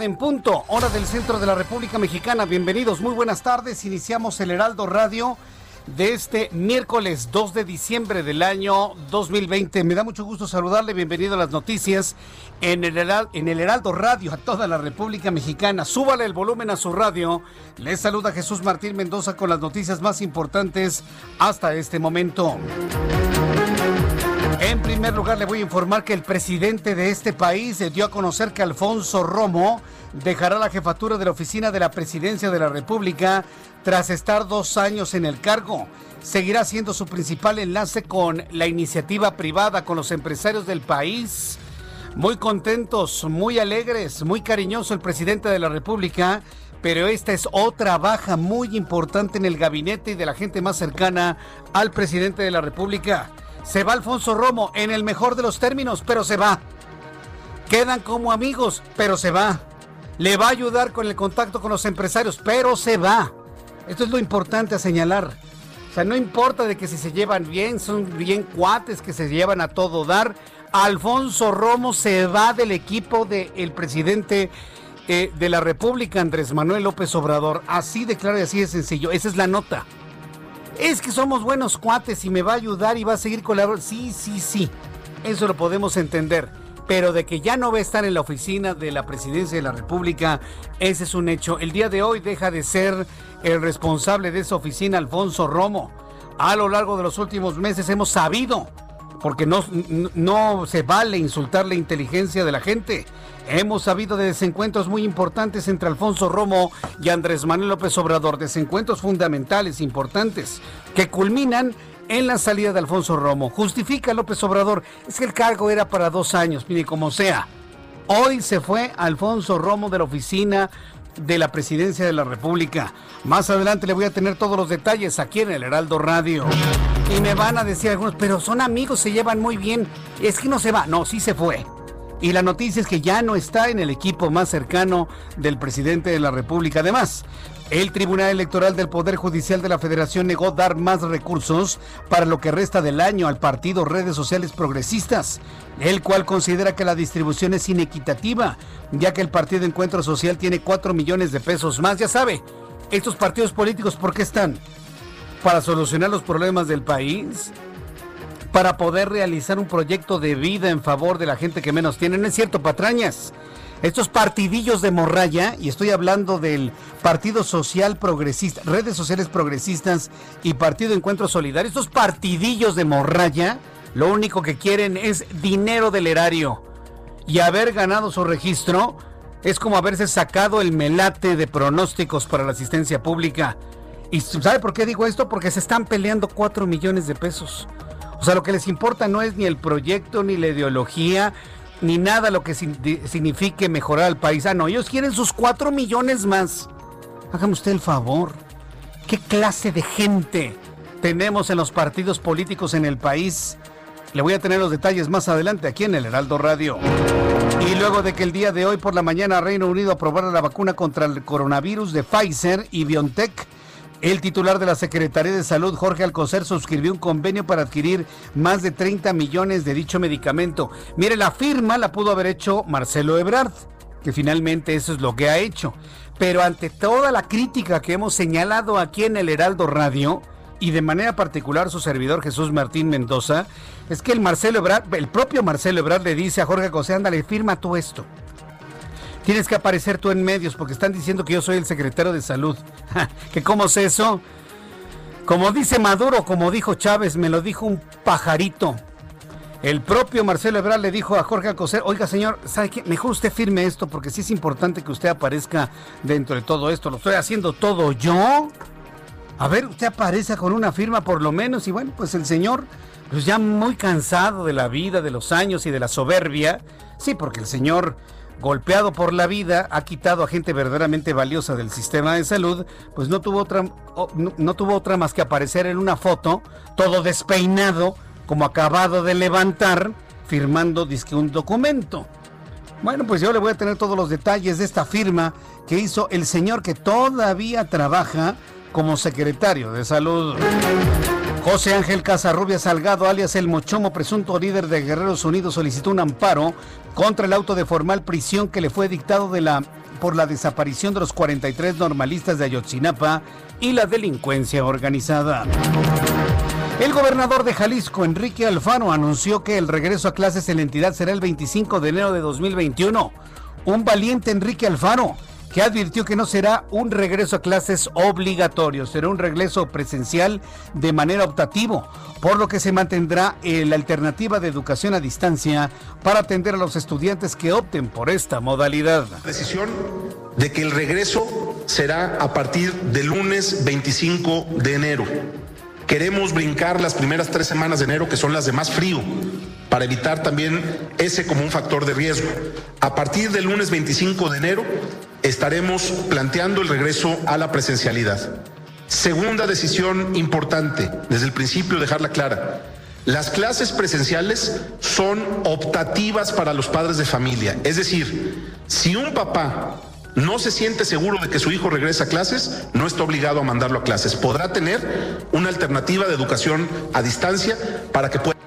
En punto, hora del centro de la República Mexicana. Bienvenidos, muy buenas tardes. Iniciamos el Heraldo Radio de este miércoles 2 de diciembre del año 2020. Me da mucho gusto saludarle. Bienvenido a las noticias en el, Heral- en el Heraldo Radio a toda la República Mexicana. Súbale el volumen a su radio. Les saluda Jesús Martín Mendoza con las noticias más importantes hasta este momento. En primer lugar, le voy a informar que el presidente de este país dio a conocer que Alfonso Romo dejará la jefatura de la oficina de la presidencia de la República tras estar dos años en el cargo. Seguirá siendo su principal enlace con la iniciativa privada, con los empresarios del país. Muy contentos, muy alegres, muy cariñoso el presidente de la República, pero esta es otra baja muy importante en el gabinete y de la gente más cercana al presidente de la República. Se va Alfonso Romo en el mejor de los términos, pero se va. Quedan como amigos, pero se va. Le va a ayudar con el contacto con los empresarios, pero se va. Esto es lo importante a señalar. O sea, no importa de que si se llevan bien, son bien cuates que se llevan a todo dar. Alfonso Romo se va del equipo del presidente eh, de la República, Andrés Manuel López Obrador. Así de claro y así de sencillo. Esa es la nota. Es que somos buenos cuates y me va a ayudar y va a seguir colaborando. Sí, sí, sí. Eso lo podemos entender. Pero de que ya no va a estar en la oficina de la presidencia de la República, ese es un hecho. El día de hoy deja de ser el responsable de esa oficina, Alfonso Romo. A lo largo de los últimos meses hemos sabido, porque no, no se vale insultar la inteligencia de la gente. Hemos sabido de desencuentros muy importantes entre Alfonso Romo y Andrés Manuel López Obrador, desencuentros fundamentales, importantes, que culminan en la salida de Alfonso Romo. Justifica López Obrador, es que el cargo era para dos años, mire como sea. Hoy se fue Alfonso Romo de la oficina de la presidencia de la República. Más adelante le voy a tener todos los detalles aquí en el Heraldo Radio. Y me van a decir algunos, pero son amigos, se llevan muy bien. Es que no se va, no, sí se fue. Y la noticia es que ya no está en el equipo más cercano del presidente de la República. Además, el Tribunal Electoral del Poder Judicial de la Federación negó dar más recursos para lo que resta del año al partido Redes Sociales Progresistas, el cual considera que la distribución es inequitativa, ya que el Partido Encuentro Social tiene 4 millones de pesos más. Ya sabe, estos partidos políticos, ¿por qué están? ¿Para solucionar los problemas del país? para poder realizar un proyecto de vida en favor de la gente que menos tiene. No es cierto, patrañas. Estos partidillos de morralla, y estoy hablando del Partido Social Progresista, redes sociales progresistas y Partido Encuentro Solidario, estos partidillos de morralla, lo único que quieren es dinero del erario. Y haber ganado su registro es como haberse sacado el melate de pronósticos para la asistencia pública. ¿Y sabe por qué digo esto? Porque se están peleando 4 millones de pesos. O sea, lo que les importa no es ni el proyecto, ni la ideología, ni nada lo que signifique mejorar al país. Ah, no, ellos quieren sus cuatro millones más. Hágame usted el favor. ¿Qué clase de gente tenemos en los partidos políticos en el país? Le voy a tener los detalles más adelante aquí en el Heraldo Radio. Y luego de que el día de hoy por la mañana Reino Unido aprobara la vacuna contra el coronavirus de Pfizer y BioNTech, El titular de la Secretaría de Salud, Jorge Alcocer, suscribió un convenio para adquirir más de 30 millones de dicho medicamento. Mire, la firma la pudo haber hecho Marcelo Ebrard, que finalmente eso es lo que ha hecho. Pero ante toda la crítica que hemos señalado aquí en el Heraldo Radio, y de manera particular su servidor Jesús Martín Mendoza, es que el Marcelo Ebrard, el propio Marcelo Ebrard le dice a Jorge Alcocer, ándale, firma tú esto. Tienes que aparecer tú en medios porque están diciendo que yo soy el secretario de salud. ¿Que cómo es eso? Como dice Maduro, como dijo Chávez, me lo dijo un pajarito. El propio Marcelo Ebrard le dijo a Jorge Alcocer, oiga señor, ¿sabe qué? Mejor usted firme esto porque sí es importante que usted aparezca dentro de todo esto. Lo estoy haciendo todo yo. A ver, usted aparece con una firma por lo menos y bueno, pues el señor, pues ya muy cansado de la vida, de los años y de la soberbia. Sí, porque el señor golpeado por la vida, ha quitado a gente verdaderamente valiosa del sistema de salud, pues no tuvo otra, no, tuvo otra más que aparecer en una foto, todo despeinado, como acabado de levantar, firmando disque un documento. Bueno, pues yo le voy a tener todos los detalles de esta firma que hizo el señor que todavía trabaja como secretario de salud. José Ángel Casarrubia Salgado, alias El Mochomo, presunto líder de Guerreros Unidos, solicitó un amparo contra el auto de formal prisión que le fue dictado por la desaparición de los 43 normalistas de Ayotzinapa y la delincuencia organizada. El gobernador de Jalisco, Enrique Alfaro, anunció que el regreso a clases en la entidad será el 25 de enero de 2021. Un valiente Enrique Alfaro que advirtió que no será un regreso a clases obligatorio, será un regreso presencial de manera optativo, por lo que se mantendrá la alternativa de educación a distancia para atender a los estudiantes que opten por esta modalidad. Decisión de que el regreso será a partir del lunes 25 de enero. Queremos brincar las primeras tres semanas de enero, que son las de más frío, para evitar también ese como un factor de riesgo. A partir del lunes 25 de enero estaremos planteando el regreso a la presencialidad. Segunda decisión importante, desde el principio dejarla clara. Las clases presenciales son optativas para los padres de familia. Es decir, si un papá no se siente seguro de que su hijo regrese a clases, no está obligado a mandarlo a clases. Podrá tener una alternativa de educación a distancia para que pueda...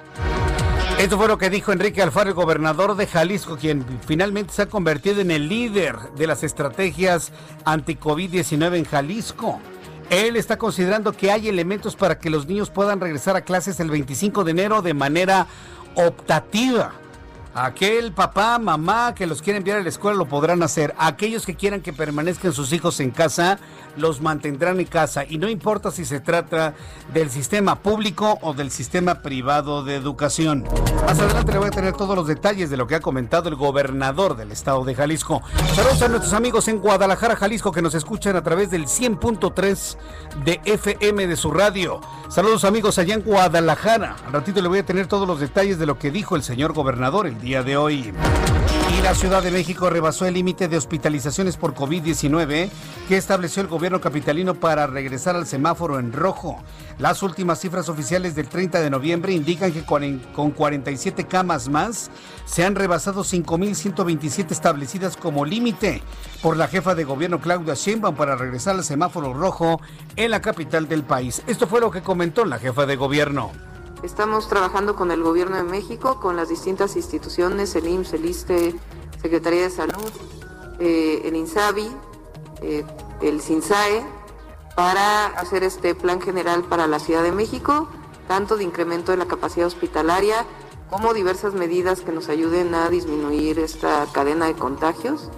Esto fue lo que dijo Enrique Alfaro, el gobernador de Jalisco, quien finalmente se ha convertido en el líder de las estrategias anti-COVID-19 en Jalisco. Él está considerando que hay elementos para que los niños puedan regresar a clases el 25 de enero de manera optativa. Aquel papá, mamá que los quiere enviar a la escuela lo podrán hacer. Aquellos que quieran que permanezcan sus hijos en casa, los mantendrán en casa. Y no importa si se trata del sistema público o del sistema privado de educación. Más adelante le voy a tener todos los detalles de lo que ha comentado el gobernador del estado de Jalisco. Saludos a nuestros amigos en Guadalajara, Jalisco, que nos escuchan a través del 100.3 de FM de su radio. Saludos amigos allá en Guadalajara. Al ratito le voy a tener todos los detalles de lo que dijo el señor gobernador el día de hoy. Y la Ciudad de México rebasó el límite de hospitalizaciones por COVID-19 que estableció el gobierno capitalino para regresar al semáforo en rojo. Las últimas cifras oficiales del 30 de noviembre indican que con 47 camas más se han rebasado 5.127 establecidas como límite por la jefa de gobierno Claudia Sheinbaum para regresar al semáforo rojo en la capital del país. Esto fue lo que comentó la jefa de gobierno. Estamos trabajando con el Gobierno de México, con las distintas instituciones, el IMSS, el ISTE, Secretaría de Salud, eh, el INSABI, eh, el SINSAE, para hacer este plan general para la Ciudad de México, tanto de incremento de la capacidad hospitalaria como diversas medidas que nos ayuden a disminuir esta cadena de contagios.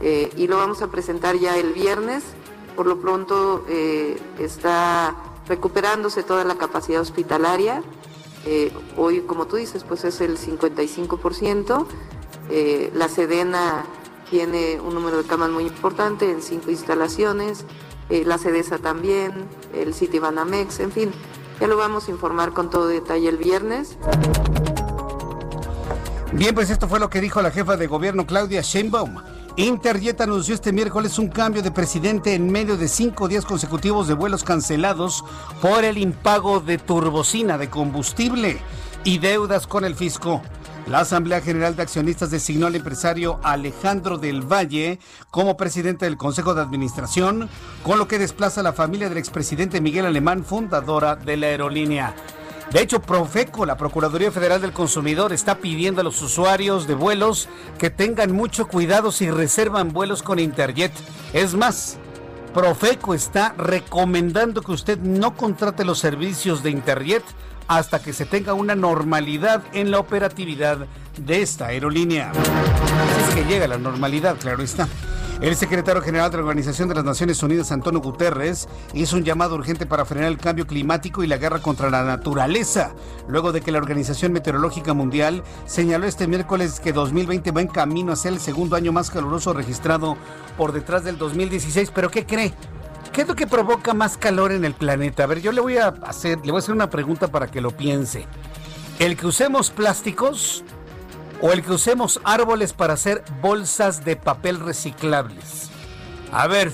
Eh, y lo vamos a presentar ya el viernes. Por lo pronto está recuperándose toda la capacidad hospitalaria. Eh, hoy, como tú dices, pues es el 55%. Eh, la Sedena tiene un número de camas muy importante en cinco instalaciones. Eh, la Sedesa también, el Citibanamex, en fin. Ya lo vamos a informar con todo detalle el viernes. Bien, pues esto fue lo que dijo la jefa de gobierno Claudia Sheinbaum. Interjet anunció este miércoles un cambio de presidente en medio de cinco días consecutivos de vuelos cancelados por el impago de turbocina de combustible y deudas con el fisco. La Asamblea General de Accionistas designó al empresario Alejandro del Valle como presidente del Consejo de Administración, con lo que desplaza a la familia del expresidente Miguel Alemán, fundadora de la aerolínea. De hecho, Profeco, la Procuraduría Federal del Consumidor, está pidiendo a los usuarios de vuelos que tengan mucho cuidado si reservan vuelos con Interjet. Es más, Profeco está recomendando que usted no contrate los servicios de Interjet hasta que se tenga una normalidad en la operatividad de esta aerolínea. Así es que llega la normalidad, claro está. El secretario general de la Organización de las Naciones Unidas, Antonio Guterres, hizo un llamado urgente para frenar el cambio climático y la guerra contra la naturaleza, luego de que la Organización Meteorológica Mundial señaló este miércoles que 2020 va en camino a ser el segundo año más caluroso registrado por detrás del 2016. ¿Pero qué cree? ¿Qué es lo que provoca más calor en el planeta? A ver, yo le voy a hacer, le voy a hacer una pregunta para que lo piense. ¿El que usemos plásticos o el que usemos árboles para hacer bolsas de papel reciclables? A ver,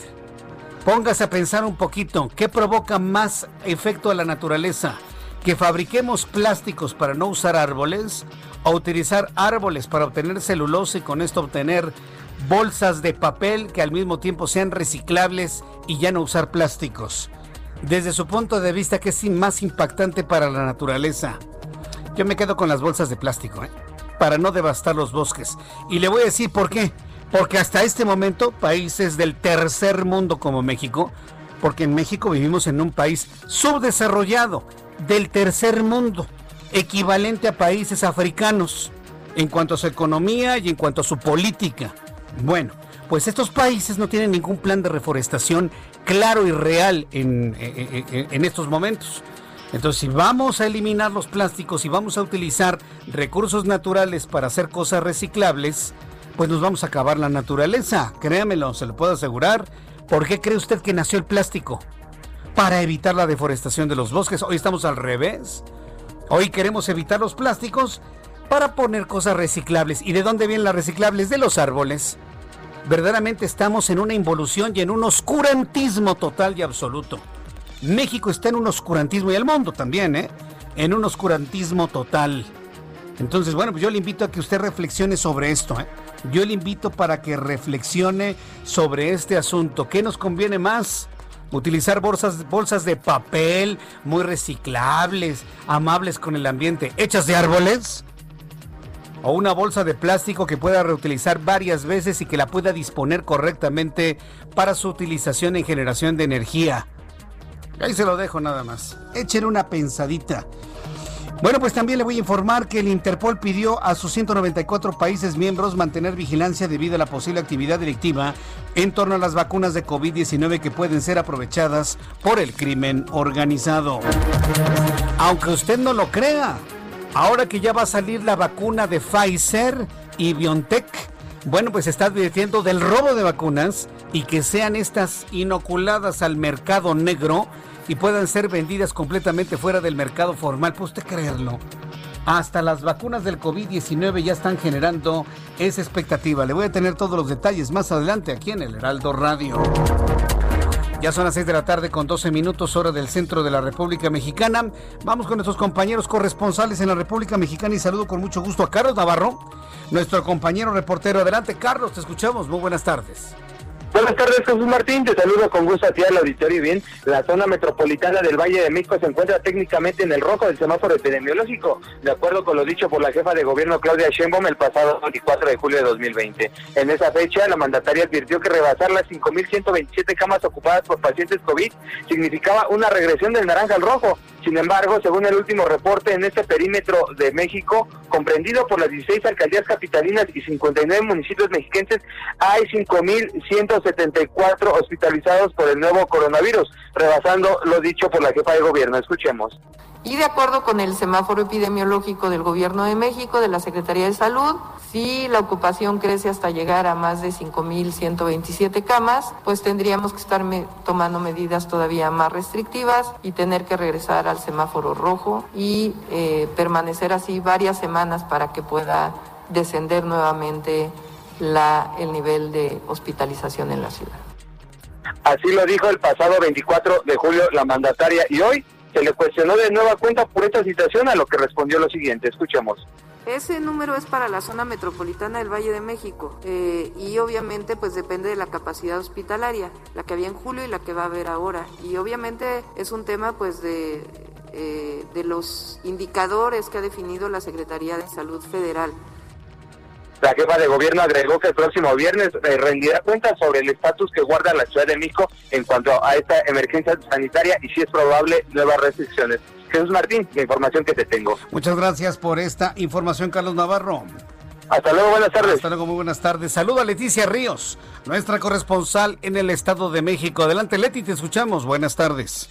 póngase a pensar un poquito, ¿qué provoca más efecto a la naturaleza? ¿Que fabriquemos plásticos para no usar árboles o utilizar árboles para obtener celulosa y con esto obtener bolsas de papel que al mismo tiempo sean reciclables y ya no usar plásticos. Desde su punto de vista, ¿qué es más impactante para la naturaleza? Yo me quedo con las bolsas de plástico, ¿eh? para no devastar los bosques. Y le voy a decir por qué. Porque hasta este momento, países del tercer mundo como México, porque en México vivimos en un país subdesarrollado, del tercer mundo, equivalente a países africanos, en cuanto a su economía y en cuanto a su política. Bueno, pues estos países no tienen ningún plan de reforestación claro y real en, estos momentos. Entonces, si vamos a eliminar los plásticos y vamos a utilizar recursos naturales para hacer cosas reciclables, pues nos vamos a acabar la naturaleza. Créamelo, se lo puedo asegurar. ¿Por qué cree usted que nació el plástico? Para evitar la deforestación de los bosques. Hoy estamos al revés. Hoy queremos evitar los plásticos para poner cosas reciclables. ¿Y de dónde vienen las reciclables? De los árboles verdaderamente estamos en una involución y en un oscurantismo total y absoluto. México está en un oscurantismo y el mundo también, ¿eh? En un oscurantismo total. Entonces, bueno, pues yo le invito a que usted reflexione sobre esto, ¿eh? Yo le invito para que reflexione sobre este asunto. ¿Qué nos conviene más? Utilizar bolsas, bolsas de papel muy reciclables, amables con el ambiente, hechas de árboles o una bolsa de plástico que pueda reutilizar varias veces y que la pueda disponer correctamente para su utilización en generación de energía. Ahí se lo dejo nada más. Echen una pensadita. Bueno, pues también le voy a informar que el Interpol pidió a sus 194 países miembros mantener vigilancia debido a la posible actividad delictiva en torno a las vacunas de COVID-19 que pueden ser aprovechadas por el crimen organizado. Aunque usted no lo crea, Ahora que ya va a salir la vacuna de Pfizer y BioNTech, bueno, pues está advirtiendo del robo de vacunas y que sean estas inoculadas al mercado negro y puedan ser vendidas completamente fuera del mercado formal. ¿Puede usted creerlo? Hasta las vacunas del COVID-19 ya están generando esa expectativa. Le voy a tener todos los detalles más adelante aquí en el Heraldo Radio. Ya son las 6 de la tarde con 12 minutos hora del centro de la República Mexicana. Vamos con nuestros compañeros corresponsales en la República Mexicana y saludo con mucho gusto a Carlos Navarro, nuestro compañero reportero. Adelante, Carlos, te escuchamos. Muy buenas tardes. Buenas tardes, Jesús Martín. Te saludo con gusto a ti al auditorio. Bien, la zona metropolitana del Valle de México se encuentra técnicamente en el rojo del semáforo epidemiológico, de acuerdo con lo dicho por la jefa de gobierno Claudia Sheinbaum el pasado 24 de julio de 2020. En esa fecha, la mandataria advirtió que rebasar las 5.127 camas ocupadas por pacientes COVID significaba una regresión del naranja al rojo. Sin embargo, según el último reporte, en este perímetro de México, comprendido por las 16 alcaldías capitalinas y 59 municipios mexiquenses, hay 5.174 hospitalizados por el nuevo coronavirus, rebasando lo dicho por la jefa de gobierno. Escuchemos. Y de acuerdo con el semáforo epidemiológico del Gobierno de México, de la Secretaría de Salud, si la ocupación crece hasta llegar a más de 5.127 camas, pues tendríamos que estar tomando medidas todavía más restrictivas y tener que regresar al semáforo rojo y eh, permanecer así varias semanas para que pueda descender nuevamente la, el nivel de hospitalización en la ciudad. Así lo dijo el pasado 24 de julio la mandataria y hoy se le cuestionó de nueva cuenta por esta situación, a lo que respondió lo siguiente. Escuchemos. Ese número es para la zona metropolitana del Valle de México eh, y obviamente pues depende de la capacidad hospitalaria, la que había en julio y la que va a haber ahora. Y obviamente es un tema pues de, eh, de los indicadores que ha definido la Secretaría de Salud Federal. La jefa de gobierno agregó que el próximo viernes eh, rendirá cuenta sobre el estatus que guarda la Ciudad de México en cuanto a esta emergencia sanitaria y si es probable nuevas restricciones. Jesús Martín, la información que te tengo. Muchas gracias por esta información, Carlos Navarro. Hasta luego, buenas tardes. Hasta luego, muy buenas tardes. Saludo a Leticia Ríos, nuestra corresponsal en el Estado de México. Adelante, Leti, te escuchamos. Buenas tardes.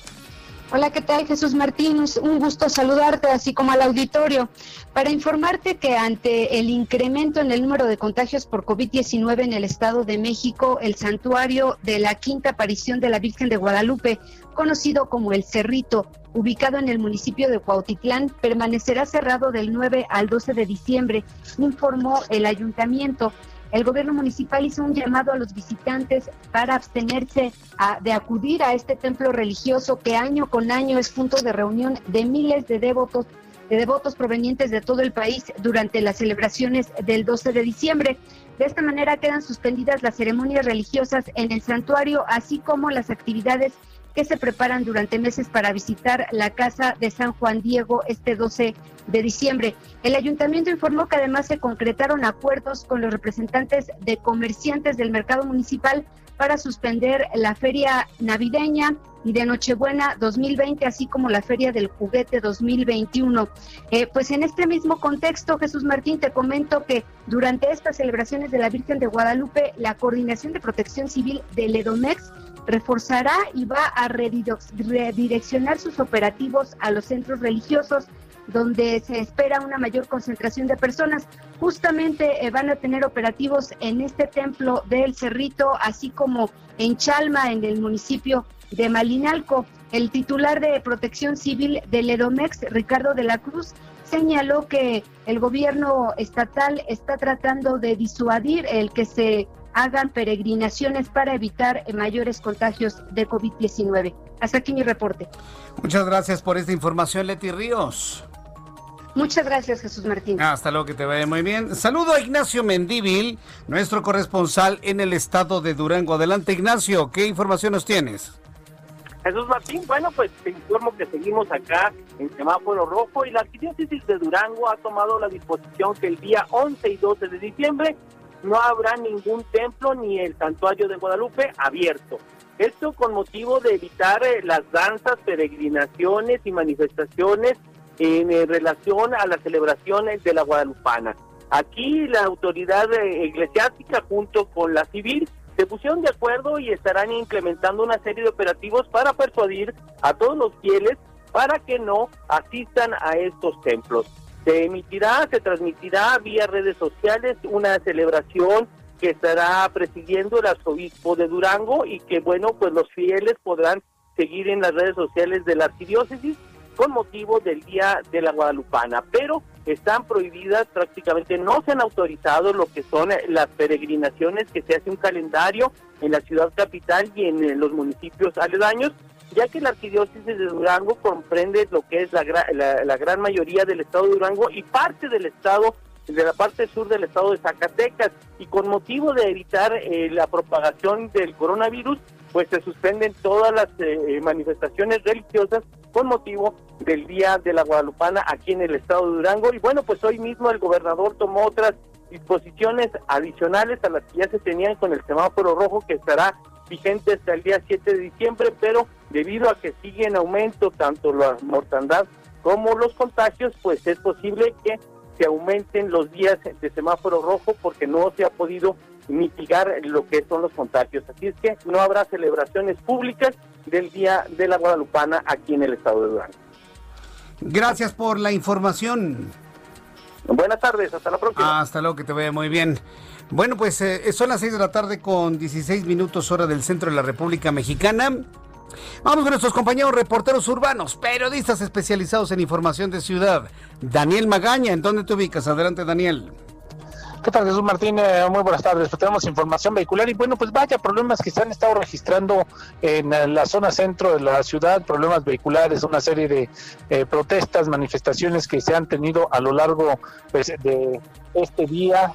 Hola, ¿qué tal Jesús Martín? Un gusto saludarte, así como al auditorio, para informarte que ante el incremento en el número de contagios por COVID-19 en el Estado de México, el santuario de la quinta aparición de la Virgen de Guadalupe, conocido como el Cerrito, ubicado en el municipio de Cuautitlán, permanecerá cerrado del 9 al 12 de diciembre, informó el ayuntamiento. El gobierno municipal hizo un llamado a los visitantes para abstenerse de acudir a este templo religioso que año con año es punto de reunión de miles de devotos de devotos provenientes de todo el país durante las celebraciones del 12 de diciembre. De esta manera quedan suspendidas las ceremonias religiosas en el santuario, así como las actividades que se preparan durante meses para visitar la casa de San Juan Diego este 12 de diciembre. El ayuntamiento informó que además se concretaron acuerdos con los representantes de comerciantes del mercado municipal para suspender la feria navideña y de Nochebuena 2020, así como la Feria del Juguete 2021. Eh, pues en este mismo contexto, Jesús Martín, te comento que durante estas celebraciones de la Virgen de Guadalupe, la Coordinación de Protección Civil del EDOMEX reforzará y va a redireccionar sus operativos a los centros religiosos donde se espera una mayor concentración de personas. Justamente eh, van a tener operativos en este templo del Cerrito, así como en Chalma, en el municipio de Malinalco. El titular de Protección Civil del Edomex, Ricardo de la Cruz, señaló que el gobierno estatal está tratando de disuadir el que se hagan peregrinaciones para evitar mayores contagios de COVID-19. Hasta aquí mi reporte. Muchas gracias por esta información, Leti Ríos. Muchas gracias, Jesús Martín. Hasta luego, que te vaya muy bien. Saludo a Ignacio Mendívil, nuestro corresponsal en el estado de Durango. Adelante, Ignacio, ¿qué información nos tienes? Jesús Martín, bueno, pues te informo que seguimos acá en semáforo rojo y la arquidiócesis de Durango ha tomado la disposición que el día 11 y 12 de diciembre no habrá ningún templo ni el santuario de Guadalupe abierto. Esto con motivo de evitar eh, las danzas, peregrinaciones y manifestaciones en eh, relación a las celebraciones de la Guadalupana. Aquí la autoridad eh, eclesiástica junto con la civil se pusieron de acuerdo y estarán implementando una serie de operativos para persuadir a todos los fieles para que no asistan a estos templos. Se emitirá, se transmitirá vía redes sociales una celebración que estará presidiendo el arzobispo de Durango y que, bueno, pues los fieles podrán seguir en las redes sociales de la arquidiócesis con motivo del Día de la Guadalupana, pero están prohibidas, prácticamente no se han autorizado lo que son las peregrinaciones, que se hace un calendario en la ciudad capital y en los municipios aledaños, ya que la arquidiócesis de Durango comprende lo que es la, la, gran mayoría del estado de Durango y parte del estado de la parte sur del estado de Zacatecas y con motivo de evitar eh, la propagación del coronavirus pues se suspenden todas las eh, manifestaciones religiosas con motivo del Día de la Guadalupana aquí en el estado de Durango. Y bueno pues hoy mismo el gobernador tomó otras disposiciones adicionales a las que ya se tenían con el semáforo rojo que estará vigente hasta el día 7 de diciembre, pero debido a que sigue en aumento tanto la mortandad como los contagios, pues es posible que se aumenten los días de semáforo rojo porque no se ha podido mitigar lo que son los contagios. Así es que no habrá celebraciones públicas del Día de la Guadalupana aquí en el estado de Durango. Gracias por la información. Buenas tardes, hasta la próxima. Hasta luego, que te vaya muy bien. Bueno, pues eh, son las 6 de la tarde con 16 minutos hora del centro de la República Mexicana. Vamos con nuestros compañeros reporteros urbanos, periodistas especializados en información de ciudad. Daniel Magaña, ¿en dónde te ubicas? Adelante, Daniel. ¿Qué tal, Jesús Martín? Eh, muy buenas tardes. Pues tenemos información vehicular y bueno, pues vaya problemas que se han estado registrando en eh, la zona centro de la ciudad, problemas vehiculares, una serie de eh, protestas, manifestaciones que se han tenido a lo largo pues, de este día.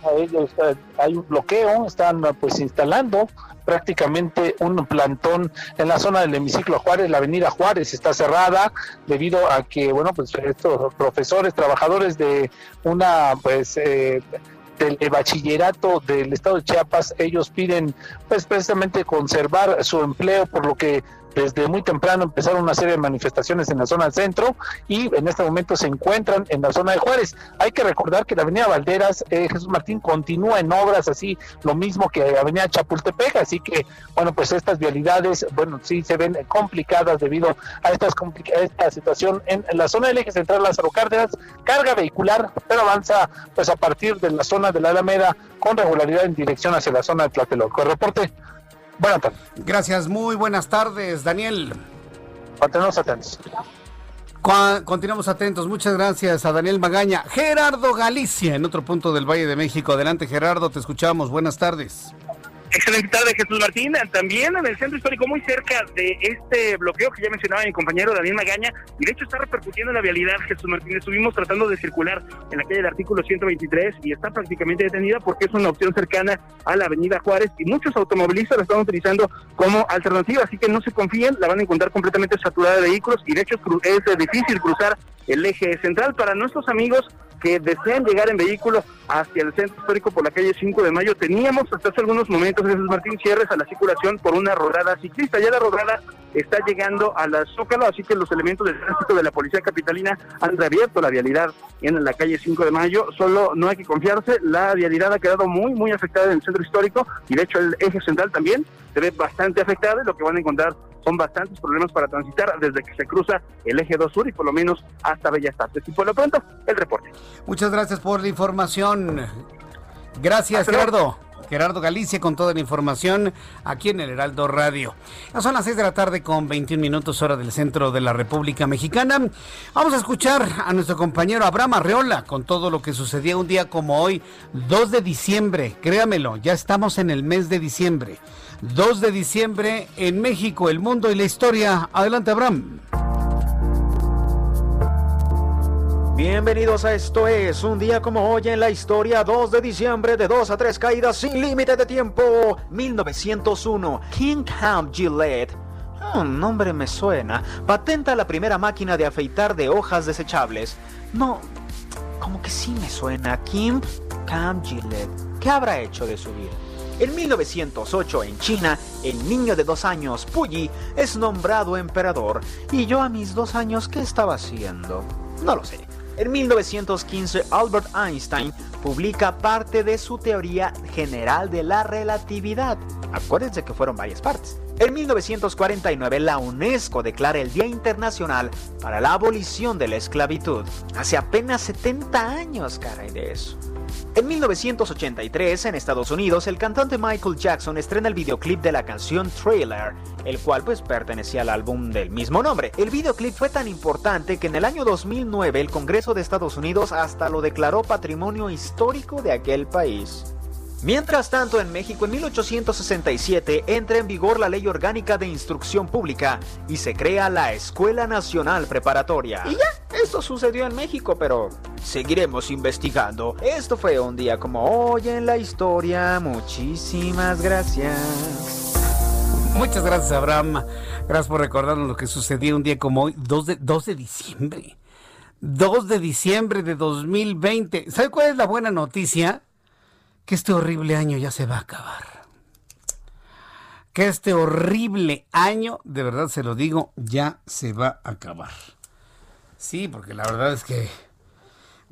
Hay un bloqueo, están pues instalando prácticamente un plantón en la zona del hemiciclo Juárez, la avenida Juárez está cerrada debido a que, bueno, pues estos profesores, trabajadores de una, pues, eh, del bachillerato del estado de Chiapas, ellos piden pues precisamente conservar su empleo, por lo que desde muy temprano empezaron una serie de manifestaciones en la zona del centro y en este momento se encuentran en la zona de Juárez. Hay que recordar que la avenida Valderas, eh, Jesús Martín, continúa en obras así, lo mismo que la avenida Chapultepec, así que, bueno, pues estas vialidades, bueno, sí se ven complicadas debido a, estas a esta situación en, la zona del eje central Lázaro Cárdenas, carga vehicular, pero avanza pues a partir de la zona de la Alameda con regularidad en dirección hacia la zona de Tlatelolco. El reporte Buenas tardes. Gracias, muy buenas tardes, Daniel. Continuamos atentos. Continuamos atentos. Muchas gracias a Daniel Magaña. Gerardo Galicia, en otro punto del Valle de México. Adelante, Gerardo, te escuchamos. Buenas tardes. Excelente tarde, Jesús Martín. También en el centro histórico, muy cerca de este bloqueo que ya mencionaba mi compañero Daniel Magaña, y de hecho está repercutiendo en la vialidad, Jesús Martín. Estuvimos tratando de circular en la calle del artículo 123 y está prácticamente detenida porque es una opción cercana a la avenida Juárez y muchos automovilistas la están utilizando como alternativa, así que no se confíen, la van a encontrar completamente saturada de vehículos y de hecho es difícil cruzar el eje central para nuestros amigos que desean llegar en vehículo hacia el centro histórico por la calle 5 de mayo. Teníamos hasta hace algunos momentos, Jesús Martín, cierres a la circulación por una rodada ciclista. Ya la rodada está llegando a la Zócalo, así que los elementos del tránsito de la Policía Capitalina han reabierto la vialidad en la calle 5 de mayo. Solo no hay que confiarse, la vialidad ha quedado muy, muy afectada en el centro histórico y de hecho el eje central también se ve bastante afectado y lo que van a encontrar son bastantes problemas para transitar desde que se cruza el eje 2 sur y por lo menos hasta Bellas Artes. Y por lo pronto, el reporte. Muchas gracias por la información. Gracias, Gerardo. Gerardo Galicia con toda la información aquí en el Heraldo Radio. Ya son las 6 de la tarde con 21 minutos hora del centro de la República Mexicana. Vamos a escuchar a nuestro compañero Abraham Arreola con todo lo que sucedía un día como hoy, 2 de diciembre. Créamelo, ya estamos en el mes de diciembre. 2 de diciembre en México, el mundo y la historia. Adelante, Abraham. Bienvenidos a esto es un día como hoy en la historia 2 de diciembre de 2 a 3 caídas sin límite de tiempo 1901 King Camp Gillette un nombre me suena patenta la primera máquina de afeitar de hojas desechables no como que sí me suena Kim Camp Gillette ¿qué habrá hecho de su vida? En 1908, en China, el niño de dos años, Puyi, es nombrado emperador. ¿Y yo a mis dos años qué estaba haciendo? No lo sé. En 1915, Albert Einstein publica parte de su teoría general de la relatividad. Acuérdense que fueron varias partes. En 1949, la UNESCO declara el Día Internacional para la Abolición de la Esclavitud. Hace apenas 70 años, caray, de eso. En 1983, en Estados Unidos, el cantante Michael Jackson estrena el videoclip de la canción Trailer, el cual pues pertenecía al álbum del mismo nombre. El videoclip fue tan importante que en el año 2009 el Congreso de Estados Unidos hasta lo declaró patrimonio histórico de aquel país. Mientras tanto, en México en 1867 entra en vigor la Ley Orgánica de Instrucción Pública y se crea la Escuela Nacional Preparatoria. Y ya, esto sucedió en México, pero seguiremos investigando. Esto fue un día como hoy en la historia. Muchísimas gracias. Muchas gracias, Abraham. Gracias por recordarnos lo que sucedió un día como hoy, 2 de, 2 de diciembre. 2 de diciembre de 2020. ¿Sabe cuál es la buena noticia? Que este horrible año ya se va a acabar. Que este horrible año, de verdad se lo digo, ya se va a acabar. Sí, porque la verdad es que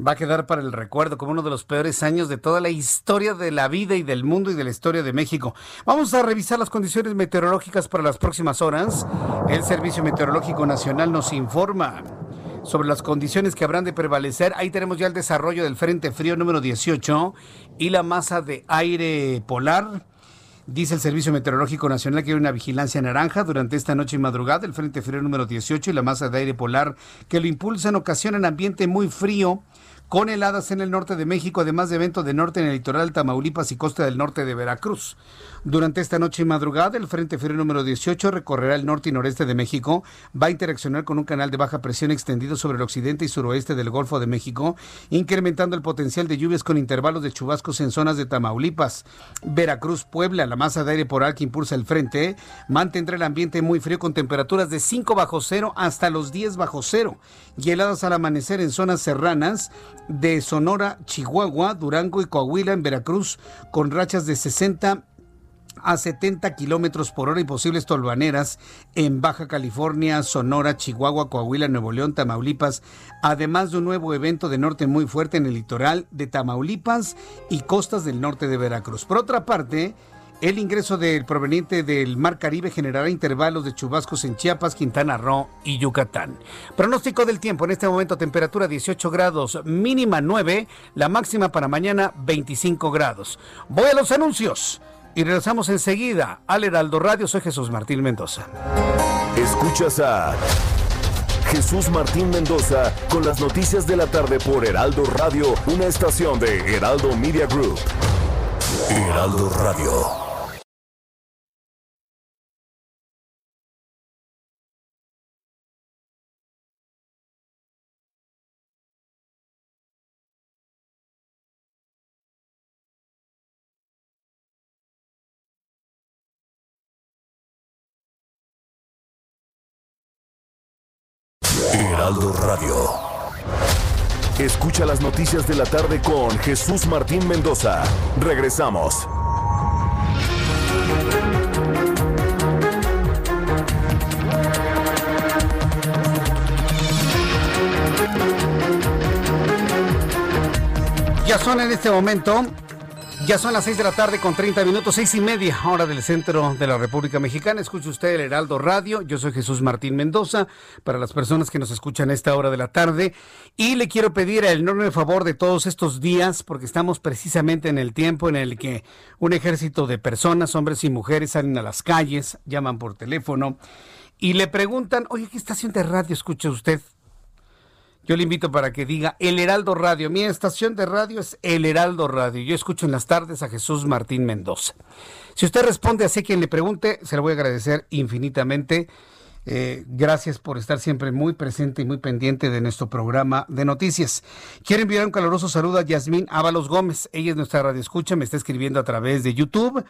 va a quedar para el recuerdo como uno de los peores años de toda la historia de la vida y del mundo y de la historia de México. Vamos a revisar las condiciones meteorológicas para las próximas horas. El Servicio Meteorológico Nacional nos informa sobre las condiciones que habrán de prevalecer. Ahí tenemos ya el desarrollo del Frente Frío número 18 y la masa de aire polar. Dice el Servicio Meteorológico Nacional que hay una vigilancia naranja durante esta noche y madrugada. El Frente Frío número 18 y la masa de aire polar que lo impulsan ocasionan ambiente muy frío con heladas en el norte de México, además de evento de norte en el litoral Tamaulipas y costa del norte de Veracruz. Durante esta noche y madrugada, el Frente Frío número 18 recorrerá el norte y noreste de México, va a interaccionar con un canal de baja presión extendido sobre el occidente y suroeste del Golfo de México, incrementando el potencial de lluvias con intervalos de chubascos en zonas de Tamaulipas, Veracruz, Puebla. La masa de aire polar que impulsa el frente mantendrá el ambiente muy frío con temperaturas de 5 bajo cero hasta los 10 bajo cero y heladas al amanecer en zonas serranas de Sonora, Chihuahua, Durango y Coahuila en Veracruz con rachas de 60 a 70 kilómetros por hora y posibles tolvaneras en Baja California, Sonora, Chihuahua, Coahuila, Nuevo León, Tamaulipas, además de un nuevo evento de norte muy fuerte en el litoral de Tamaulipas y costas del norte de Veracruz. Por otra parte, el ingreso del proveniente del Mar Caribe generará intervalos de chubascos en Chiapas, Quintana Roo y Yucatán. Pronóstico del tiempo, en este momento temperatura 18 grados, mínima 9, la máxima para mañana 25 grados. Voy a los anuncios y regresamos enseguida al Heraldo Radio. Soy Jesús Martín Mendoza. Escuchas a Jesús Martín Mendoza con las noticias de la tarde por Heraldo Radio, una estación de Heraldo Media Group. Heraldo Radio. Radio. Escucha las noticias de la tarde con Jesús Martín Mendoza. Regresamos. Ya son en este momento ya son las 6 de la tarde con 30 minutos, seis y media, hora del centro de la República Mexicana. Escuche usted el Heraldo Radio. Yo soy Jesús Martín Mendoza, para las personas que nos escuchan a esta hora de la tarde. Y le quiero pedir el enorme favor de todos estos días, porque estamos precisamente en el tiempo en el que un ejército de personas, hombres y mujeres, salen a las calles, llaman por teléfono y le preguntan, oye, ¿qué estación de radio escucha usted? Yo le invito para que diga El Heraldo Radio. Mi estación de radio es El Heraldo Radio. Yo escucho en las tardes a Jesús Martín Mendoza. Si usted responde así quien le pregunte, se lo voy a agradecer infinitamente. Eh, gracias por estar siempre muy presente y muy pendiente de nuestro programa de noticias. Quiero enviar un caluroso saludo a Yasmín Ábalos Gómez. Ella es nuestra radio escucha, me está escribiendo a través de YouTube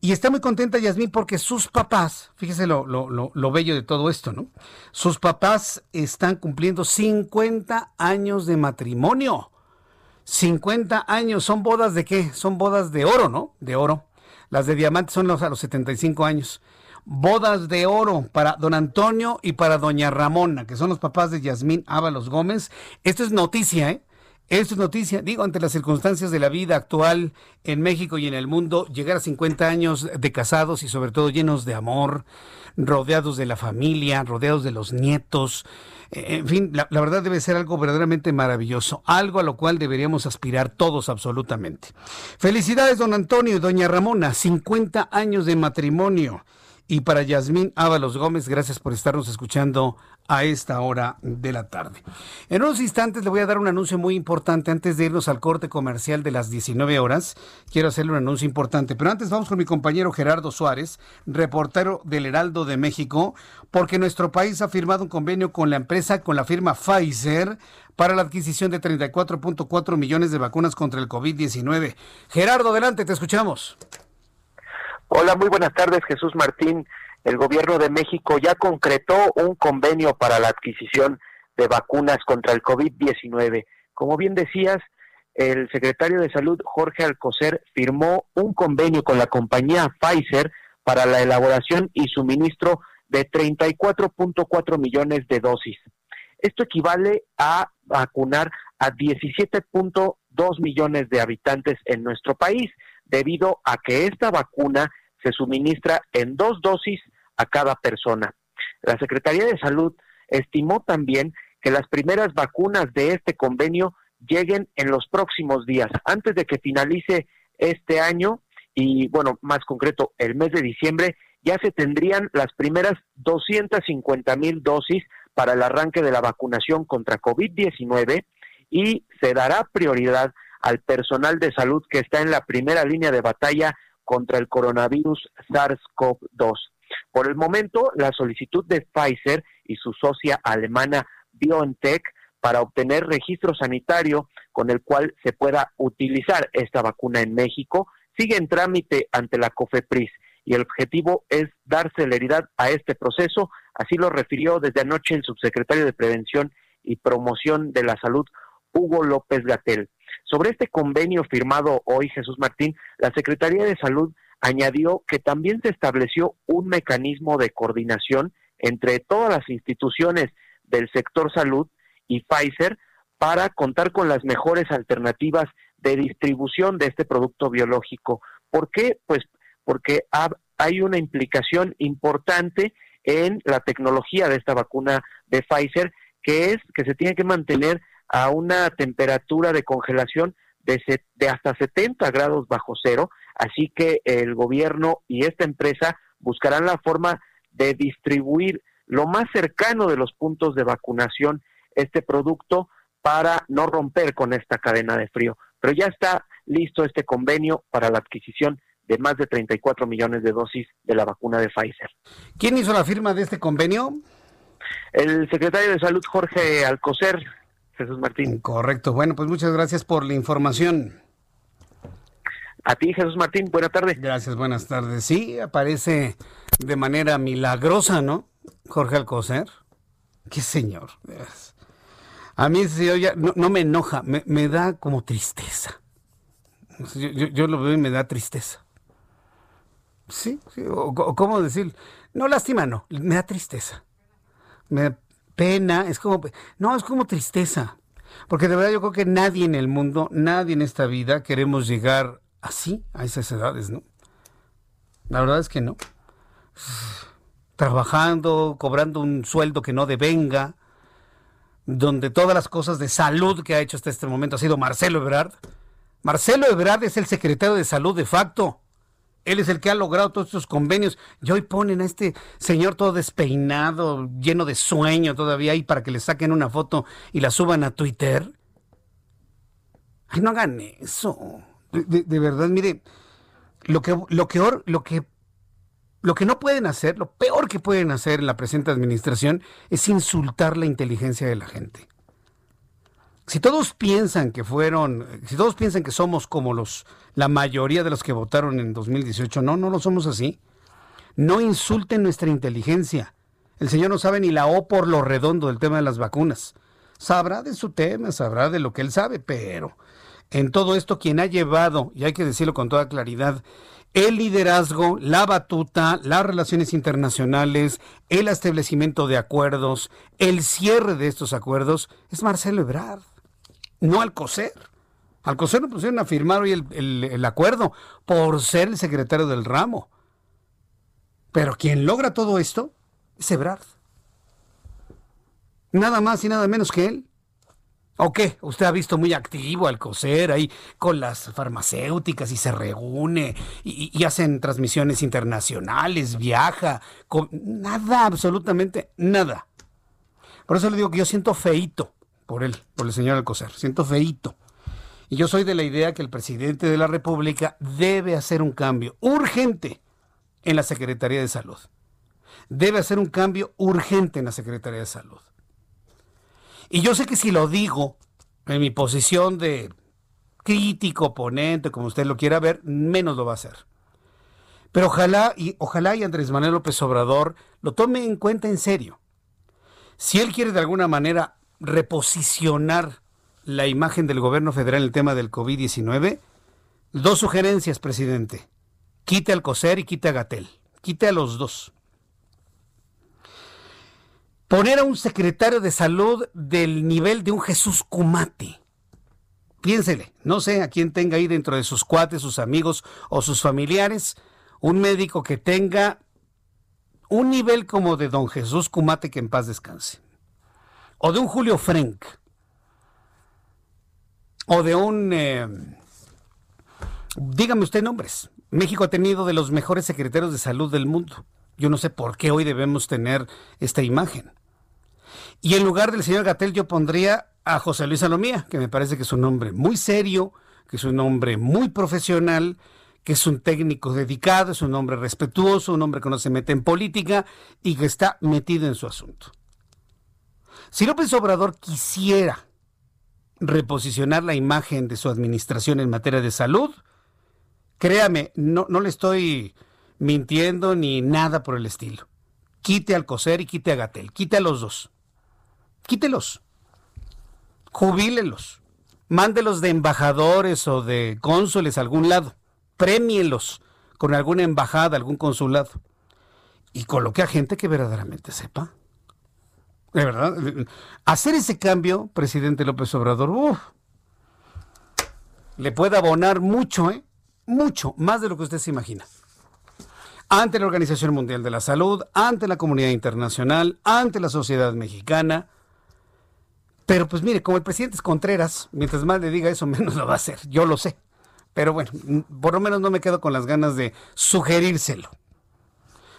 y está muy contenta Yasmín porque sus papás, fíjese lo, lo, bello de todo esto, ¿no? Sus papás están cumpliendo 50 años de matrimonio. 50 años, ¿son bodas de qué? Son bodas de oro, ¿no? De oro. Las de diamante son los, a los 75 años. Bodas de oro para don Antonio y para doña Ramona, que son los papás de Yasmín Ábalos Gómez. Esto es noticia, ¿eh? Es noticia, digo, ante las circunstancias de la vida actual en México y en el mundo, llegar a 50 años de casados y sobre todo llenos de amor, rodeados de la familia, rodeados de los nietos, en fin, la, la, verdad debe ser algo verdaderamente maravilloso, algo a lo cual deberíamos aspirar todos absolutamente. Felicidades, don Antonio y doña Ramona, 50 años de matrimonio. Y para Yasmín Ábalos Gómez, gracias por estarnos escuchando a esta hora de la tarde. En unos instantes le voy a dar un anuncio muy importante. Antes de irnos al corte comercial de las 19 horas, quiero hacerle un anuncio importante. Pero antes vamos con mi compañero Gerardo Suárez, reportero del Heraldo de México, porque nuestro país ha firmado un convenio con la empresa, con la firma Pfizer, para la adquisición de 34.4 millones de vacunas contra el COVID-19. Gerardo, adelante, te escuchamos. Hola, muy buenas tardes, Jesús Martín. El gobierno de México ya concretó un convenio para la adquisición de vacunas contra el COVID-19. Como bien decías, el secretario de Salud, Jorge Alcocer, firmó un convenio con la compañía Pfizer para la elaboración y suministro de 34.4 millones de dosis. Esto equivale a vacunar a 17.2 millones de habitantes en nuestro país debido a que esta vacuna se suministra en dos dosis a cada persona. La Secretaría de Salud estimó también que las primeras vacunas de este convenio lleguen en los próximos días, antes de que finalice este año y, bueno, más concreto, el mes de diciembre, ya se tendrían las primeras 250 mil dosis para el arranque de la vacunación contra COVID-19 y se dará prioridad al personal de salud que está en la primera línea de batalla contra el coronavirus SARS-CoV-2. Por el momento, la solicitud de Pfizer y su socia alemana BioNTech para obtener registro sanitario con el cual se pueda utilizar esta vacuna en México sigue en trámite ante la COFEPRIS y el objetivo es dar celeridad a este proceso, así lo refirió desde anoche el subsecretario de Prevención y Promoción de la Salud, Hugo López Gatel. Sobre este convenio firmado hoy, Jesús Martín, la Secretaría de Salud añadió que también se estableció un mecanismo de coordinación entre todas las instituciones del sector salud y Pfizer para contar con las mejores alternativas de distribución de este producto biológico. ¿Por qué? Pues porque hay una implicación importante en la tecnología de esta vacuna de Pfizer, que es que se tiene que mantener a una temperatura de congelación de, de hasta 70 grados bajo cero, así que el gobierno y esta empresa buscarán la forma de distribuir lo más cercano de los puntos de vacunación este producto para no romper con esta cadena de frío. Pero ya está listo este convenio para la adquisición de más de 34 millones de dosis de la vacuna de Pfizer. ¿Quién hizo la firma de este convenio? El secretario de Salud, Jorge Alcocer, Jesús Martín. Correcto. Bueno, pues muchas gracias por la información. A ti, Jesús Martín, buena tarde. Gracias, buenas tardes. Sí, aparece de manera milagrosa, ¿no? Jorge Alcocer. Qué señor. A mí ese señor ya no, me enoja, me, da como tristeza. Yo, lo veo y me da tristeza. Sí, o, cómo decir, no lástima, no, me da tristeza. Me da pena, es como, no, es como tristeza. Porque de verdad yo creo que nadie en el mundo, nadie en esta vida queremos llegar así, a esas edades, ¿no? La verdad es que no. Trabajando, cobrando un sueldo que no devenga, donde todas las cosas de salud que ha hecho hasta este momento ha sido Marcelo Ebrard. Marcelo Ebrard es el secretario de salud de facto. Él es el que ha logrado todos estos convenios. Y hoy ponen a este señor todo despeinado, lleno de sueño todavía ahí para que le saquen una foto y la suban a Twitter. Ay, no hagan eso. De, verdad, mire, lo que, lo, lo, que, lo que no pueden hacer, lo peor que pueden hacer en la presente administración es insultar la inteligencia de la gente. Si todos piensan que fueron, si todos piensan que somos como los, la mayoría de los que votaron en 2018, no, no lo somos así. No insulten nuestra inteligencia. El señor no sabe ni la O por lo redondo del tema de las vacunas. Sabrá de su tema, sabrá de lo que él sabe, pero en todo esto quien ha llevado, y hay que decirlo con toda claridad, el liderazgo, la batuta, las relaciones internacionales, el establecimiento de acuerdos, el cierre de estos acuerdos, es Marcelo Ebrard no Alcocer. Alcocer no pusieron a firmar hoy el, acuerdo por ser el secretario del ramo. Pero quien logra todo esto es Ebrard. Nada más y nada menos que él. ¿O qué? Usted ha visto muy activo al coser ahí con las farmacéuticas y se reúne y, hacen transmisiones internacionales, viaja, con nada, absolutamente nada. Por eso le digo que yo siento feito por él, por el señor Alcocer. Siento feito. Y yo soy de la idea que el presidente de la República debe hacer un cambio urgente en la Secretaría de Salud. Debe hacer un cambio urgente en la Secretaría de Salud. Y yo sé que si lo digo en mi posición de crítico, oponente, como usted lo quiera ver, menos lo va a hacer. Pero ojalá y ojalá y Andrés Manuel López Obrador lo tome en cuenta en serio. Si él quiere de alguna manera reposicionar la imagen del gobierno federal en el tema del COVID-19, dos sugerencias, presidente. Quite al COSER y quite a Gatel. Quite a los dos. Poner a un secretario de salud del nivel de un Jesús Cumate. Piénsele, no sé a quién tenga ahí dentro de sus cuates, sus amigos o sus familiares, un médico que tenga un nivel como de don Jesús Cumate que en paz descanse o de un Julio Frank, o de un... Eh, dígame usted nombres. México ha tenido de los mejores secretarios de salud del mundo. Yo no sé por qué hoy debemos tener esta imagen. Y en lugar del señor Gatel yo pondría a José Luis Salomía, que me parece que es un hombre muy serio, que es un hombre muy profesional, que es un técnico dedicado, es un hombre respetuoso, un hombre que no se mete en política y que está metido en su asunto. Si López Obrador quisiera reposicionar la imagen de su administración en materia de salud, créame, no, no le estoy mintiendo ni nada por el estilo. Quite al Coser y quite a Gatel, quite a los dos. Quítelos. Jubílelos. Mándelos de embajadores o de cónsules a algún lado. Premielos con alguna embajada, algún consulado. Y coloque a gente que verdaderamente sepa. De verdad. Hacer ese cambio, presidente López Obrador, le puede abonar mucho, ¿eh? Mucho, más de lo que usted se imagina. Ante la Organización Mundial de la Salud, ante la comunidad internacional, ante la sociedad mexicana. Pero pues mire, como el presidente es Contreras, mientras más le diga eso, menos lo va a hacer. Yo lo sé. Pero bueno, por lo menos no me quedo con las ganas de sugerírselo.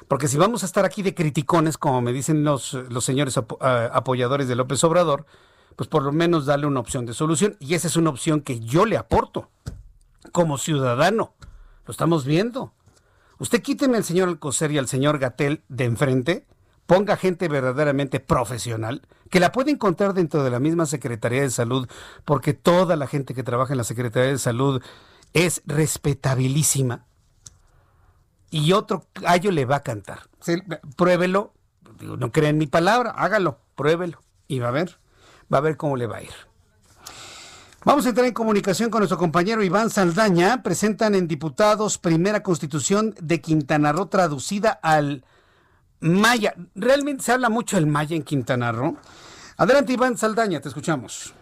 Porque si vamos a estar aquí de criticones, como me dicen los, los señores apoyadores de López Obrador, pues por lo menos darle una opción de solución. Y esa es una opción que yo le aporto como ciudadano. Lo estamos viendo. Usted quíteme al señor Alcocer y al señor Gatel de enfrente, ponga gente verdaderamente profesional, que la puede encontrar dentro de la misma Secretaría de Salud, porque toda la gente que trabaja en la Secretaría de Salud es respetabilísima y otro gallo le va a cantar. pruébelo, no creen mi palabra, hágalo, pruébelo y va a ver, va a ver cómo le va a ir. Vamos a entrar en comunicación con nuestro compañero Iván Saldaña. Presentan en diputados primera constitución de Quintana Roo traducida al maya. Realmente se habla mucho el maya en Quintana Roo. Adelante Iván Saldaña, te escuchamos.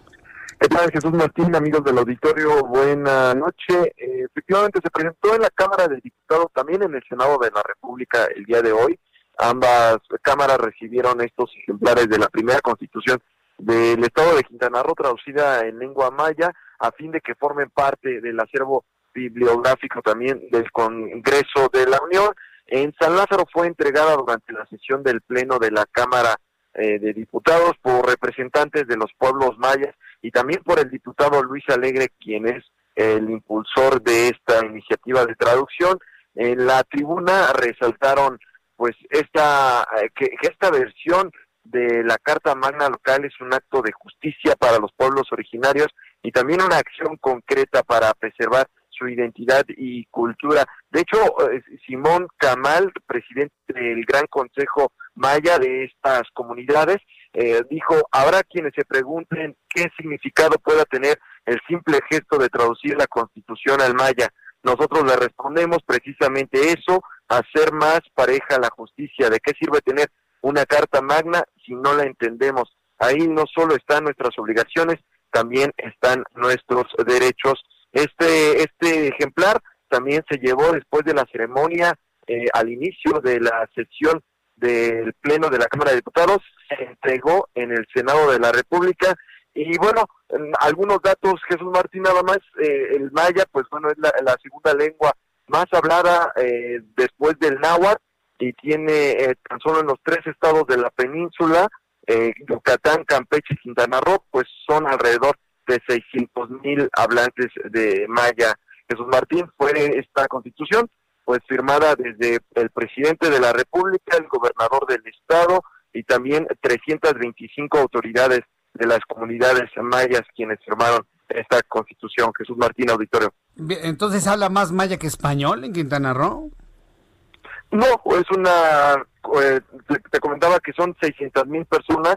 ¿Qué tal, Jesús Martín, amigos del auditorio? Buena noche. Eh, efectivamente, se presentó en la Cámara de Diputados, también en el Senado de la República el día de hoy. Ambas cámaras recibieron estos ejemplares de la primera constitución del Estado de Quintana Roo, traducida en lengua maya, a fin de que formen parte del acervo bibliográfico también del Congreso de la Unión. En San Lázaro fue entregada durante la sesión del Pleno de la Cámara eh, de Diputados por representantes de los pueblos mayas y también por el diputado Luis Alegre, quien es el impulsor de esta iniciativa de traducción. En la tribuna resaltaron pues esta eh, que, esta versión de la Carta Magna Local es un acto de justicia para los pueblos originarios y también una acción concreta para preservar su identidad y cultura. De hecho, eh, Simón Camal, presidente del Gran Consejo Maya de estas comunidades, eh, dijo, habrá quienes se pregunten qué significado pueda tener el simple gesto de traducir la constitución al maya. Nosotros le respondemos precisamente eso, hacer más pareja la justicia. ¿De qué sirve tener una carta magna si no la entendemos? Ahí no solo están nuestras obligaciones, también están nuestros derechos. Este, este ejemplar también se llevó después de la ceremonia eh, al inicio de la sesión del Pleno de la Cámara de Diputados, se entregó en el Senado de la República. Y bueno, algunos datos, Jesús Martín, nada más, eh, el maya, pues bueno, es la, segunda lengua más hablada eh, después del náhuatl y tiene eh, tan solo en los tres estados de la península, Yucatán, Campeche y Quintana Roo, pues son alrededor de 600 mil hablantes de maya. Jesús Martín fue esta constitución pues firmada desde el presidente de la República, el gobernador del estado y también 325 autoridades de las comunidades mayas quienes firmaron esta constitución. Jesús Martín Auditorio. Entonces habla más maya que español en Quintana Roo. No, es una, eh, te, comentaba que son 600 mil personas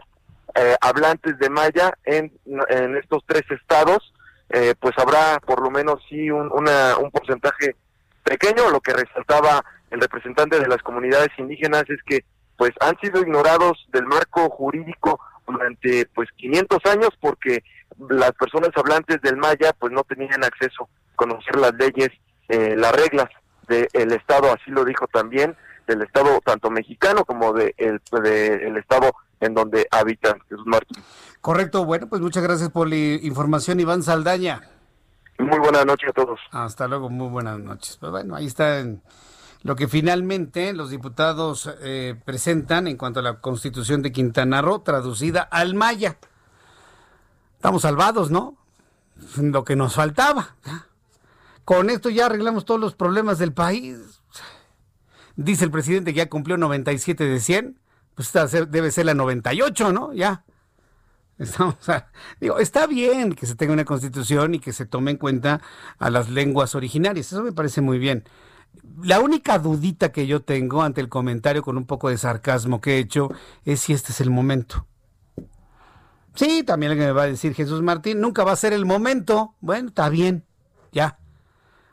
eh, hablantes de maya en, en estos tres estados, eh, pues habrá por lo menos sí un, una, un porcentaje pequeño. Lo que resaltaba el representante de las comunidades indígenas es que pues han sido ignorados del marco jurídico durante pues 500 años porque las personas hablantes del maya pues no tenían acceso a conocer las leyes, eh, las reglas del Estado, así lo dijo también, del Estado tanto mexicano como de el, de el Estado en donde habitan Jesús Martín. Correcto, bueno, pues muchas gracias por la información, Iván Saldaña. Muy buenas noches a todos. Hasta luego, muy buenas noches. Pues bueno, ahí está lo que finalmente los diputados eh, presentan en cuanto a la constitución de Quintana Roo, traducida al maya. Estamos salvados, ¿no? Lo que nos faltaba. Con esto ya arreglamos todos los problemas del país. Dice el presidente que ya cumplió 97 de 100. Pues esta debe ser la 98, ¿no? Ya. Digo, está bien que se tenga una constitución y que se tome en cuenta a las lenguas originarias. Eso me parece muy bien. La única dudita que yo tengo ante el comentario con un poco de sarcasmo que he hecho es si este es el momento. Sí, también alguien me va a decir Jesús Martín, nunca va a ser el momento. Bueno, está bien, ya.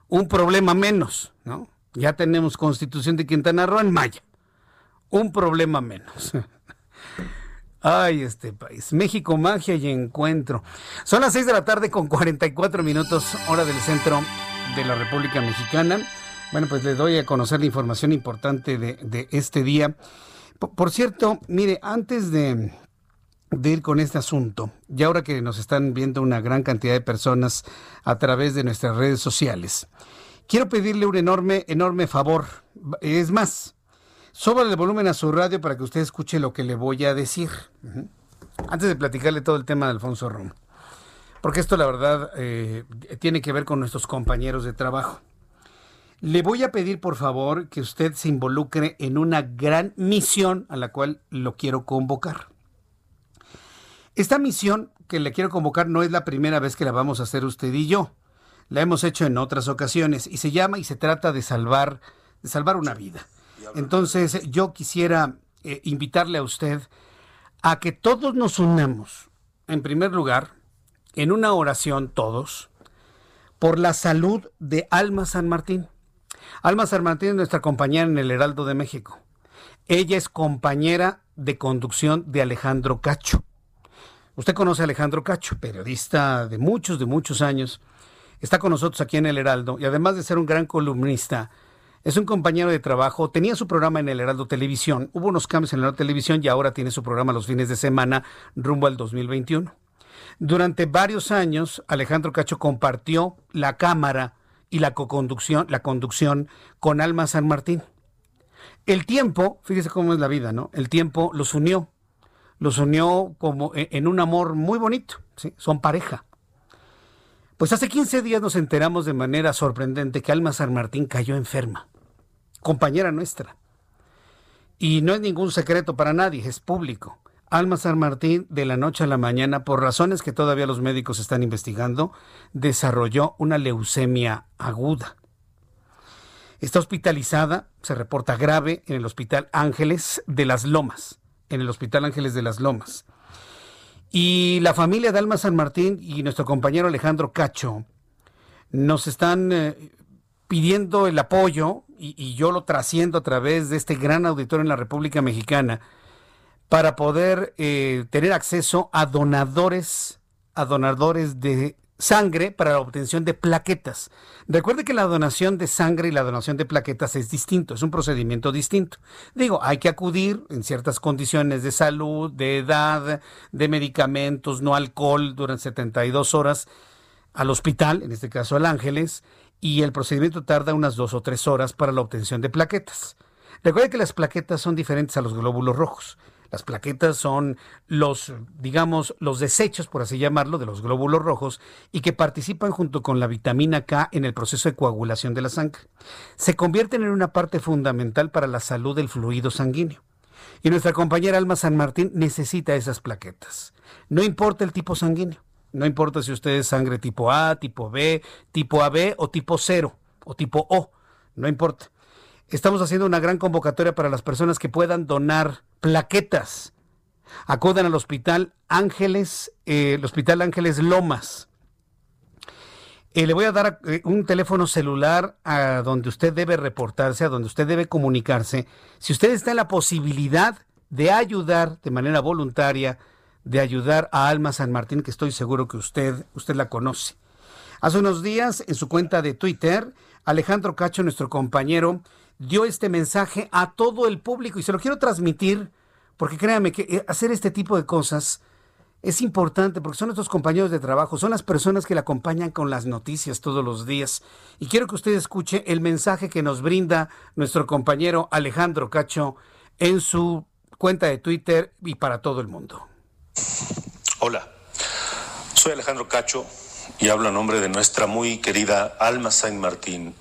Un problema menos, ¿no? Ya tenemos constitución de Quintana Roo en maya. Un problema menos. Ay, este país. México, magia y encuentro. Son las 6 de la tarde con 44 minutos, hora del centro de la República Mexicana. Bueno, pues les doy a conocer la información importante de, este día. Por, cierto, mire, antes de, de ir con este asunto, y ahora que nos están viendo una gran cantidad de personas a través de nuestras redes sociales, quiero pedirle un enorme, enorme favor. Es más, sobra el volumen a su radio para que usted escuche lo que le voy a decir. Antes de platicarle todo el tema de Alfonso Romo. Porque esto, la verdad, eh, tiene que ver con nuestros compañeros de trabajo. Le voy a pedir, por favor, que usted se involucre en una gran misión a la cual lo quiero convocar. Esta misión que le quiero convocar no es la primera vez que la vamos a hacer usted y yo. La hemos hecho en otras ocasiones y se llama y se trata de salvar, de salvar una vida. Entonces, yo quisiera eh, invitarle a usted a que todos nos unamos, en primer lugar, en una oración todos, por la salud de Alma San Martín. Alma San Martín es nuestra compañera en el Heraldo de México. Ella es compañera de conducción de Alejandro Cacho. Usted conoce a Alejandro Cacho, periodista de muchos, de muchos años. Está con nosotros aquí en el Heraldo y además de ser un gran columnista, es un compañero de trabajo. Tenía su programa en el Heraldo Televisión. Hubo unos cambios en el Heraldo Televisión y ahora tiene su programa los fines de semana rumbo al 2021. Durante varios años, Alejandro Cacho compartió la cámara y la conducción con Alma San Martín. El tiempo, fíjese cómo es la vida, ¿no? El tiempo los unió, los unió como e, en un amor muy bonito. Son pareja. Pues hace 15 días nos enteramos de manera sorprendente que Alma San Martín cayó enferma, compañera nuestra. Y no es ningún secreto para nadie, es público. Alma San Martín, de la noche a la mañana, por razones que todavía los médicos están investigando, desarrolló una leucemia aguda. Está hospitalizada, se reporta grave en el Hospital Ángeles de las Lomas, en el Hospital Ángeles de las Lomas. Y la familia de Alma San Martín y nuestro compañero Alejandro Cacho nos están eh, pidiendo el apoyo, y, yo lo trasciendo a través de este gran auditorio en la República Mexicana, para poder eh, tener acceso a donadores, a donadores de sangre para la obtención de plaquetas. Recuerde que la donación de sangre y la donación de plaquetas es distinto, es un procedimiento distinto. Digo, hay que acudir en ciertas condiciones de salud, de edad, de medicamentos, no alcohol durante 72 horas al hospital, en este caso al Ángeles, y el procedimiento tarda unas dos o tres horas para la obtención de plaquetas. Recuerde que las plaquetas son diferentes a los glóbulos rojos. Las plaquetas son los, digamos, los desechos, por así llamarlo, de los glóbulos rojos y que participan junto con la vitamina K en el proceso de coagulación de la sangre. Se convierten en una parte fundamental para la salud del fluido sanguíneo. Y nuestra compañera Alma San Martín necesita esas plaquetas. No importa el tipo sanguíneo. No importa si usted es sangre tipo A, tipo B, tipo AB o tipo 0 o tipo O. No importa. Estamos haciendo una gran convocatoria para las personas que puedan donar plaquetas. Acudan al Hospital Ángeles, eh, el Hospital Ángeles Lomas. Eh, le voy a dar eh, un teléfono celular a donde usted debe reportarse, a donde usted debe comunicarse. Si usted está en la posibilidad de ayudar de manera voluntaria, de ayudar a Alma San Martín, que estoy seguro que usted, usted la conoce. Hace unos días, en su cuenta de Twitter, Alejandro Cacho, nuestro compañero, dio este mensaje a todo el público y se lo quiero transmitir porque créanme que eh, hacer este tipo de cosas es importante porque son nuestros compañeros de trabajo, son las personas que le acompañan con las noticias todos los días. Y quiero que usted escuche el mensaje que nos brinda nuestro compañero Alejandro Cacho en su cuenta de Twitter y para todo el mundo. Hola, soy Alejandro Cacho y hablo a nombre de nuestra muy querida Alma Saint Martín,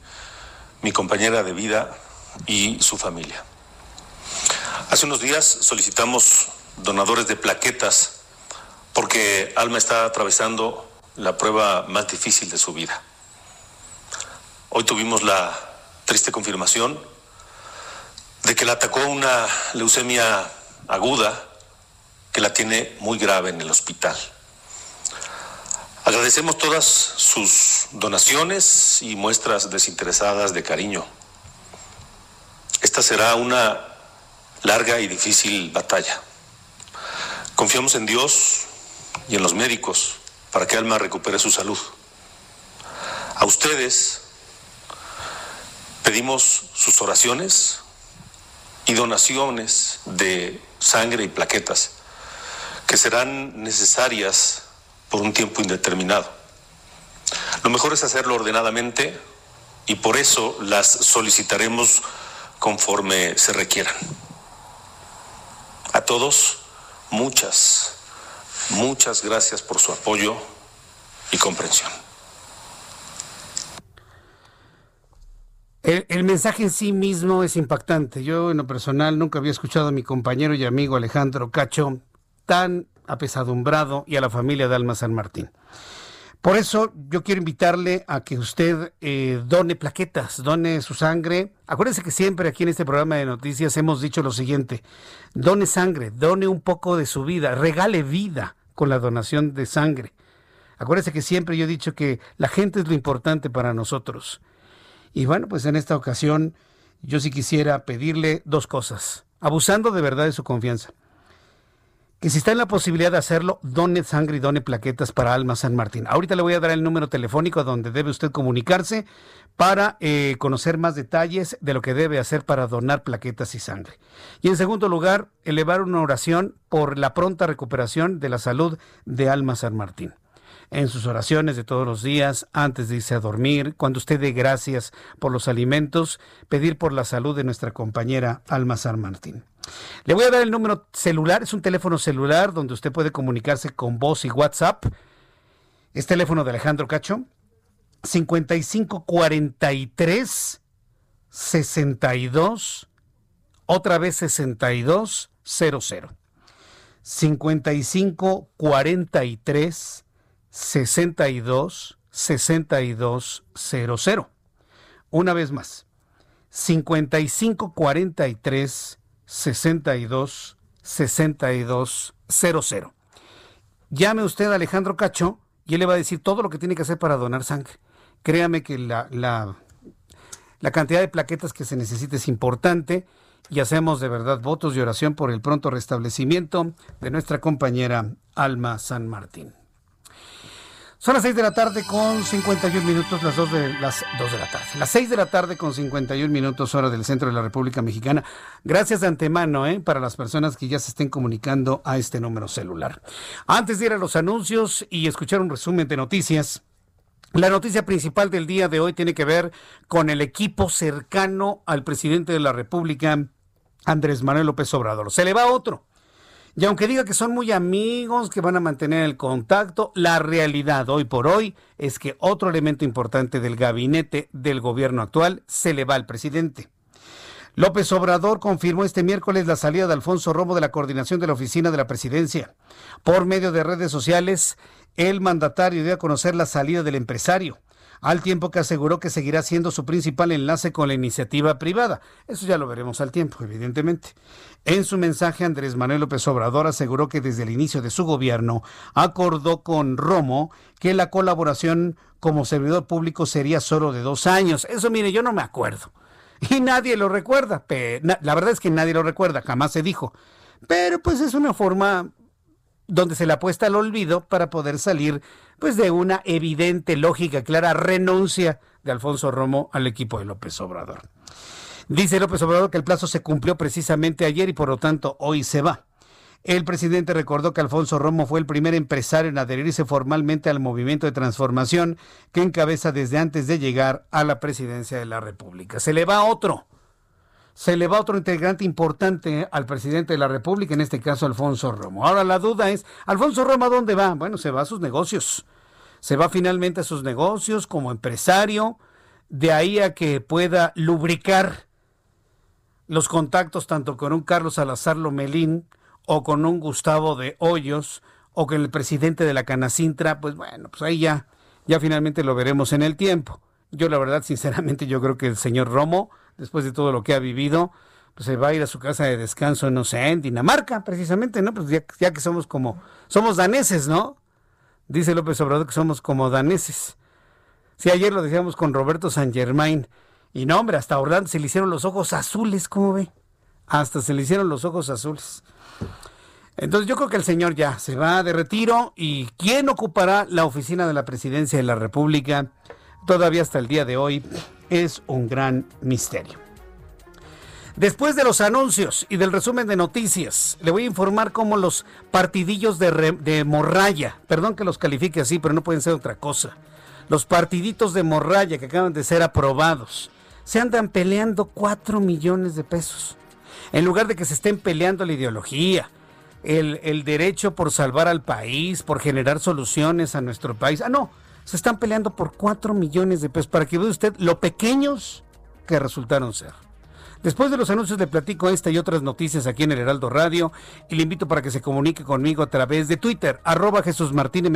mi compañera de vida y su familia. Hace unos días solicitamos donadores de plaquetas porque Alma está atravesando la prueba más difícil de su vida. Hoy tuvimos la triste confirmación de que la atacó una leucemia aguda que la tiene muy grave en el hospital. Agradecemos todas sus donaciones y muestras desinteresadas de cariño. Esta será una larga y difícil batalla. Confiamos en Dios y en los médicos para que Alma recupere su salud. A ustedes pedimos sus oraciones y donaciones de sangre y plaquetas que serán necesarias por un tiempo indeterminado. Lo mejor es hacerlo ordenadamente y por eso las solicitaremos conforme se requieran. A todos, muchas, muchas gracias por su apoyo y comprensión. El, mensaje en sí mismo es impactante. Yo en lo personal nunca había escuchado a mi compañero y amigo Alejandro Cacho tan apesadumbrado y a la familia de Alma San Martín. Por eso yo quiero invitarle a que usted eh, done plaquetas, done su sangre. Acuérdense que siempre aquí en este programa de noticias hemos dicho lo siguiente, done sangre, done un poco de su vida, regale vida con la donación de sangre. Acuérdense que siempre yo he dicho que la gente es lo importante para nosotros. Y bueno, pues en esta ocasión yo sí quisiera pedirle dos cosas, abusando de verdad de su confianza que si está en la posibilidad de hacerlo, done sangre y done plaquetas para Alma San Martín. Ahorita le voy a dar el número telefónico donde debe usted comunicarse para eh, conocer más detalles de lo que debe hacer para donar plaquetas y sangre. Y en segundo lugar, elevar una oración por la pronta recuperación de la salud de Alma San Martín. En sus oraciones de todos los días, antes de irse a dormir, cuando usted dé gracias por los alimentos, pedir por la salud de nuestra compañera Alma San Martín. Le voy a dar el número celular, es un teléfono celular donde usted puede comunicarse con voz y WhatsApp. Es teléfono de Alejandro Cacho, 5543 62 otra vez 62 00. 55 43 62 62 00. Una vez más. 55 43 62 62 00. Llame usted a Alejandro Cacho y él le va a decir todo lo que tiene que hacer para donar sangre. Créame que la, la, la cantidad de plaquetas que se necesita es importante y hacemos de verdad votos de oración por el pronto restablecimiento de nuestra compañera Alma San Martín. Son las 6 de la tarde con 51 minutos, las 2 de, las 2 de la tarde. Las 6 de la tarde con 51 minutos, hora del centro de la República Mexicana. Gracias de antemano ¿eh? para las personas que ya se estén comunicando a este número celular. Antes de ir a los anuncios y escuchar un resumen de noticias, la noticia principal del día de hoy tiene que ver con el equipo cercano al presidente de la República, Andrés Manuel López Obrador. Se le va otro. Y aunque diga que son muy amigos, que van a mantener el contacto, la realidad hoy por hoy es que otro elemento importante del gabinete del gobierno actual se le va al presidente. López Obrador confirmó este miércoles la salida de Alfonso Romo de la coordinación de la oficina de la presidencia. Por medio de redes sociales, el mandatario dio a conocer la salida del empresario al tiempo que aseguró que seguirá siendo su principal enlace con la iniciativa privada. Eso ya lo veremos al tiempo, evidentemente. En su mensaje, Andrés Manuel López Obrador aseguró que desde el inicio de su gobierno acordó con Romo que la colaboración como servidor público sería solo de dos años. Eso, mire, yo no me acuerdo. Y nadie lo recuerda. La verdad es que nadie lo recuerda, jamás se dijo. Pero pues es una forma donde se le apuesta al olvido para poder salir pues de una evidente, lógica, clara renuncia de Alfonso Romo al equipo de López Obrador. Dice López Obrador que el plazo se cumplió precisamente ayer y por lo tanto hoy se va. El presidente recordó que Alfonso Romo fue el primer empresario en adherirse formalmente al movimiento de transformación que encabeza desde antes de llegar a la presidencia de la República. Se le va otro. Se le va otro integrante importante al presidente de la República, en este caso Alfonso Romo. Ahora la duda es, ¿Alfonso Romo a dónde va? Bueno, se va a sus negocios. Se va finalmente a sus negocios como empresario, de ahí a que pueda lubricar los contactos tanto con un Carlos Salazar Lomelín o con un Gustavo de Hoyos o con el presidente de la Canacintra, pues bueno, pues ahí ya, ya finalmente lo veremos en el tiempo. Yo la verdad, sinceramente, yo creo que el señor Romo, después de todo lo que ha vivido, pues se va a ir a su casa de descanso, no sé, en Dinamarca, precisamente, ¿no? Pues ya, que somos como, somos daneses, ¿no? Dice López Obrador que somos como daneses. Si ayer lo decíamos con Roberto San Germain. Y no, hombre, hasta Orlando se le hicieron los ojos azules, ¿cómo ve? Hasta se le hicieron los ojos azules. Entonces yo creo que el señor ya se va de retiro y ¿quién ocupará la oficina de la presidencia de la República? Todavía hasta el día de hoy es un gran misterio. Después de los anuncios y del resumen de noticias, le voy a informar cómo los partidillos de, de morralla, perdón que los califique así, pero no pueden ser otra cosa, los partiditos de morralla que acaban de ser aprobados, se andan peleando 4 millones de pesos. En lugar de que se estén peleando la ideología, el, el, derecho por salvar al país, por generar soluciones a nuestro país. Ah, no, se están peleando por 4 millones de pesos para que vea usted lo pequeños que resultaron ser. Después de los anuncios le platico esta y otras noticias aquí en el Heraldo Radio y le invito para que se comunique conmigo a través de Twitter, arroba Jesús Martín.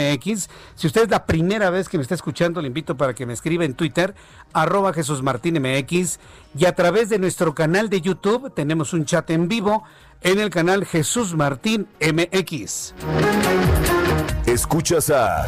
Si usted es la primera vez que me está escuchando, le invito para que me escriba en Twitter, arroba Jesús Martín MX. Y a través de nuestro canal de YouTube tenemos un chat en vivo en el canal Jesús Martín MX. Escuchas a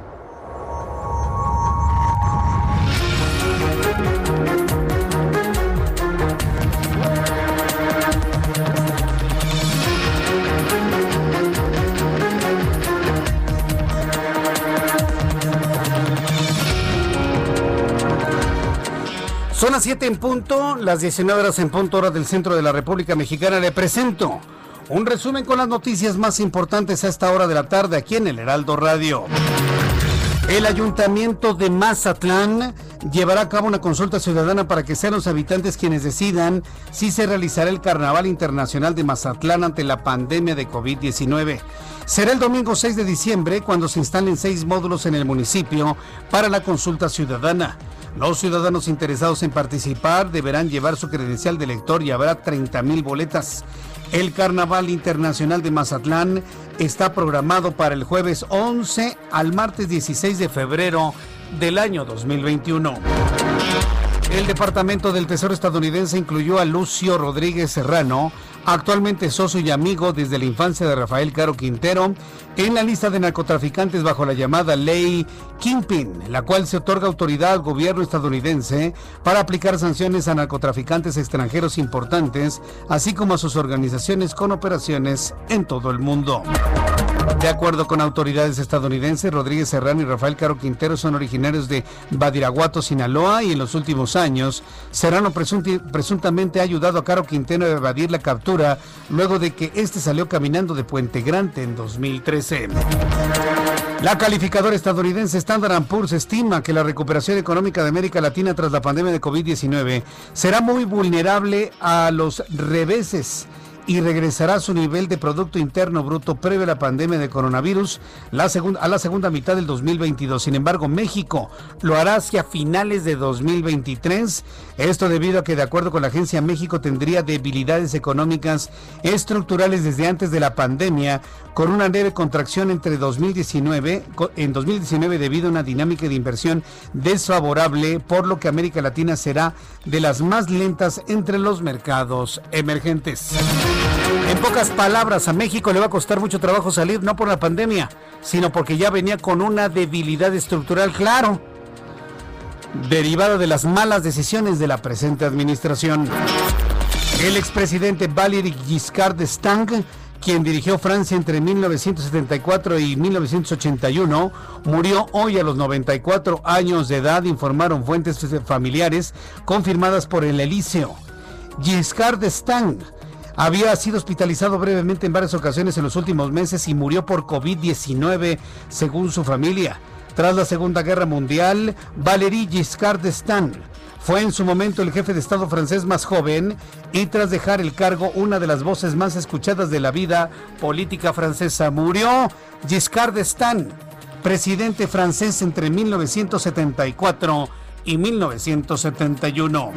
Son las 7 en punto, las 19 horas en punto hora del centro de la República Mexicana. Le presento un resumen con las noticias más importantes a esta hora de la tarde aquí en el Heraldo Radio. El ayuntamiento de Mazatlán llevará a cabo una consulta ciudadana para que sean los habitantes quienes decidan si se realizará el Carnaval Internacional de Mazatlán ante la pandemia de COVID-19. Será el domingo 6 de diciembre cuando se instalen seis módulos en el municipio para la consulta ciudadana. Los ciudadanos interesados en participar deberán llevar su credencial de elector y habrá 30 mil boletas. El Carnaval Internacional de Mazatlán está programado para el jueves 11 al martes 16 de febrero del año 2021. El Departamento del Tesoro estadounidense incluyó a Lucio Rodríguez Serrano, actualmente socio y amigo desde la infancia de Rafael Caro Quintero, en la lista de narcotraficantes bajo la llamada ley Kingpin, la cual se otorga autoridad al gobierno estadounidense para aplicar sanciones a narcotraficantes extranjeros importantes, así como a sus organizaciones con operaciones en todo el mundo. De acuerdo con autoridades estadounidenses, Rodríguez Serrano y Rafael Caro Quintero son originarios de Badiraguato, Sinaloa, y en los últimos años, Serrano presuntamente ha ayudado a Caro Quintero a evadir la captura luego de que este salió caminando de Puente Grande en 2013. La calificadora estadounidense Standard Poor's estima que la recuperación económica de América Latina tras la pandemia de COVID-19 será muy vulnerable a los reveses y regresará a su nivel de Producto Interno Bruto previo a la pandemia de coronavirus a la segunda mitad del 2022. Sin embargo, México lo hará hacia finales de 2023. Esto debido a que, de acuerdo con la agencia, México tendría debilidades económicas estructurales desde antes de la pandemia, con una leve contracción entre 2019, en 2019 debido a una dinámica de inversión desfavorable, por lo que América Latina será de las más lentas entre los mercados emergentes. En pocas palabras, a México le va a costar mucho trabajo salir, no por la pandemia, sino porque ya venía con una debilidad estructural, claro, derivada de las malas decisiones de la presente administración. El expresidente Valéry Giscard d'Estaing quien dirigió Francia entre 1974 y 1981, murió hoy a los 94 años de edad, informaron fuentes familiares confirmadas por el Elíseo. Giscard d'Estaing había sido hospitalizado brevemente en varias ocasiones en los últimos meses y murió por COVID-19, según su familia. Tras la Segunda Guerra Mundial, Valéry Giscard d'Estaing fue en su momento el jefe de Estado francés más joven y tras dejar el cargo una de las voces más escuchadas de la vida política francesa. Murió Giscard d'Estaing, presidente francés entre 1974 y 1971.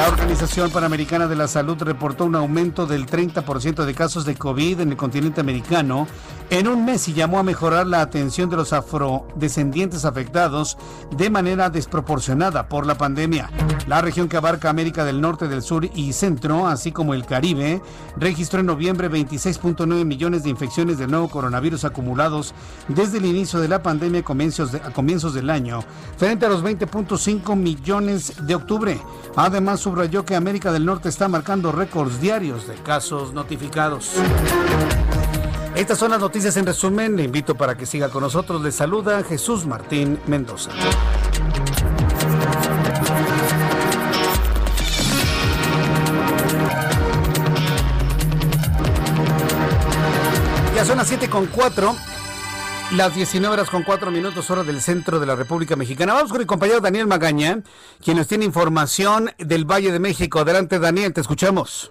La Organización Panamericana de la Salud reportó un aumento del 30% de casos de COVID en el continente americano en un mes y llamó a mejorar la atención de los afrodescendientes afectados de manera desproporcionada por la pandemia. La región que abarca América del Norte, del Sur y Centro, así como el Caribe, registró en noviembre 26.9 millones de infecciones de nuevo coronavirus acumulados desde el inicio de la pandemia a comienzos del año, frente a los 20.5 millones de octubre. Además, subrayó que América del Norte está marcando récords diarios de casos notificados. Estas son las noticias en resumen. Le invito para que siga con nosotros. Le saluda Jesús Martín Mendoza. Ya son las 7 con 4. Las 19 horas con 4 minutos, hora del centro de la República Mexicana. Vamos con el compañero Daniel Magaña, quien nos tiene información del Valle de México. Adelante, Daniel, te escuchamos.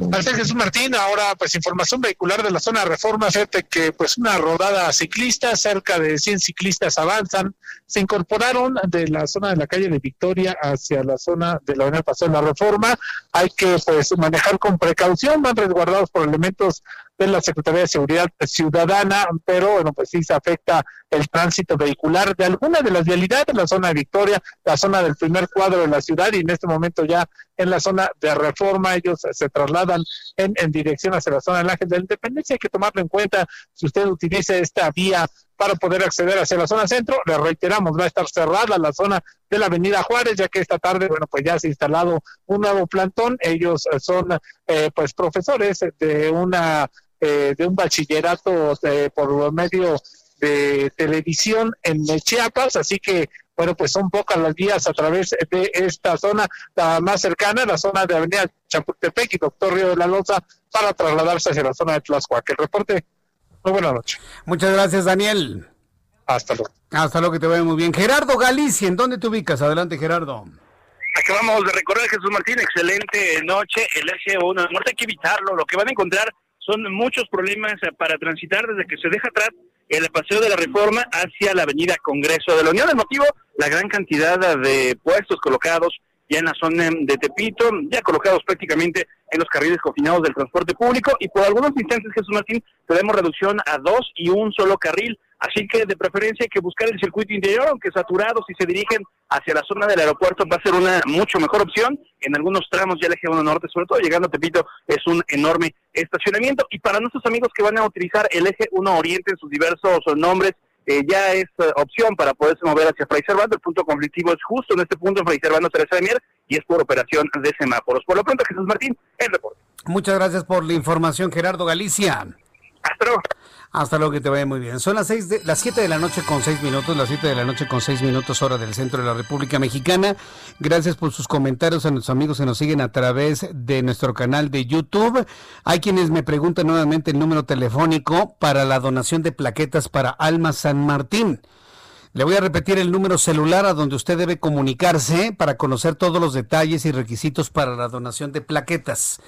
Gracias, Jesús Martín. Ahora, pues, información vehicular de la zona de reforma. Fíjate que, pues, una rodada ciclista, cerca de 100 ciclistas avanzan. Se incorporaron de la zona de la calle de Victoria hacia la zona de la Avenida Paseo de la Reforma. Hay que, pues, manejar con precaución. Van resguardados por elementos de la Secretaría de Seguridad Ciudadana, pero bueno, pues sí se afecta el tránsito vehicular de alguna de las vialidades, la zona de Victoria, la zona del primer cuadro de la ciudad y en este momento ya en la zona de reforma ellos se trasladan en, en dirección hacia la zona del Ángel de la Independencia. Hay que tomarlo en cuenta si usted utiliza esta vía para poder acceder hacia la zona centro. Le reiteramos, va a estar cerrada la zona de la Avenida Juárez, ya que esta tarde, bueno, pues ya se ha instalado un nuevo plantón. Ellos son, eh, pues, profesores de una eh, de un bachillerato eh, por medio de televisión en Chiapas, así que bueno, pues son pocas las vías a través de esta zona, la más cercana, la zona de Avenida Chapultepec y Doctor Río de la Loza, para trasladarse hacia la zona de Tlaxcuaque. El reporte, muy buena noche. Muchas gracias, Daniel. Hasta luego. Hasta luego, que te vaya muy bien. Gerardo Galicia, ¿en dónde te ubicas? Adelante, Gerardo. Acabamos de recorrer Jesús Martín, excelente noche, el eje 1 no hay que evitarlo, lo que van a encontrar son muchos problemas eh, para transitar desde que se deja atrás el paseo de la reforma hacia la avenida Congreso de la Unión. El motivo, la gran cantidad de puestos colocados ya en la zona de Tepito, ya colocados prácticamente en los carriles confinados del transporte público y por algunos instantes, Jesús Martín, tenemos reducción a dos y un solo carril Así que de preferencia hay que buscar el circuito interior, aunque saturado, si se dirigen hacia la zona del aeropuerto va a ser una mucho mejor opción. En algunos tramos ya el eje 1 norte, sobre todo llegando a Tepito, es un enorme estacionamiento. Y para nuestros amigos que van a utilizar el eje 1 oriente en sus diversos nombres, eh, ya es eh, opción para poderse mover hacia Fray Servando. El punto conflictivo es justo en este punto en Fray Servando Teresa de Mier y es por operación de semáforos. Por lo pronto, Jesús Martín, el reporte. Muchas gracias por la información, Gerardo Galicia. Hasta luego. Que te vaya muy bien. Son las seis de, las 7 de la noche con 6 minutos, las 7 de la noche con 6 minutos hora del centro de la República Mexicana. Gracias por sus comentarios a nuestros amigos que nos siguen a través de nuestro canal de YouTube. Hay quienes me preguntan nuevamente el número telefónico para la donación de plaquetas para Alma San Martín. Le voy a repetir el número celular a donde usted debe comunicarse para conocer todos los detalles y requisitos para la donación de plaquetas.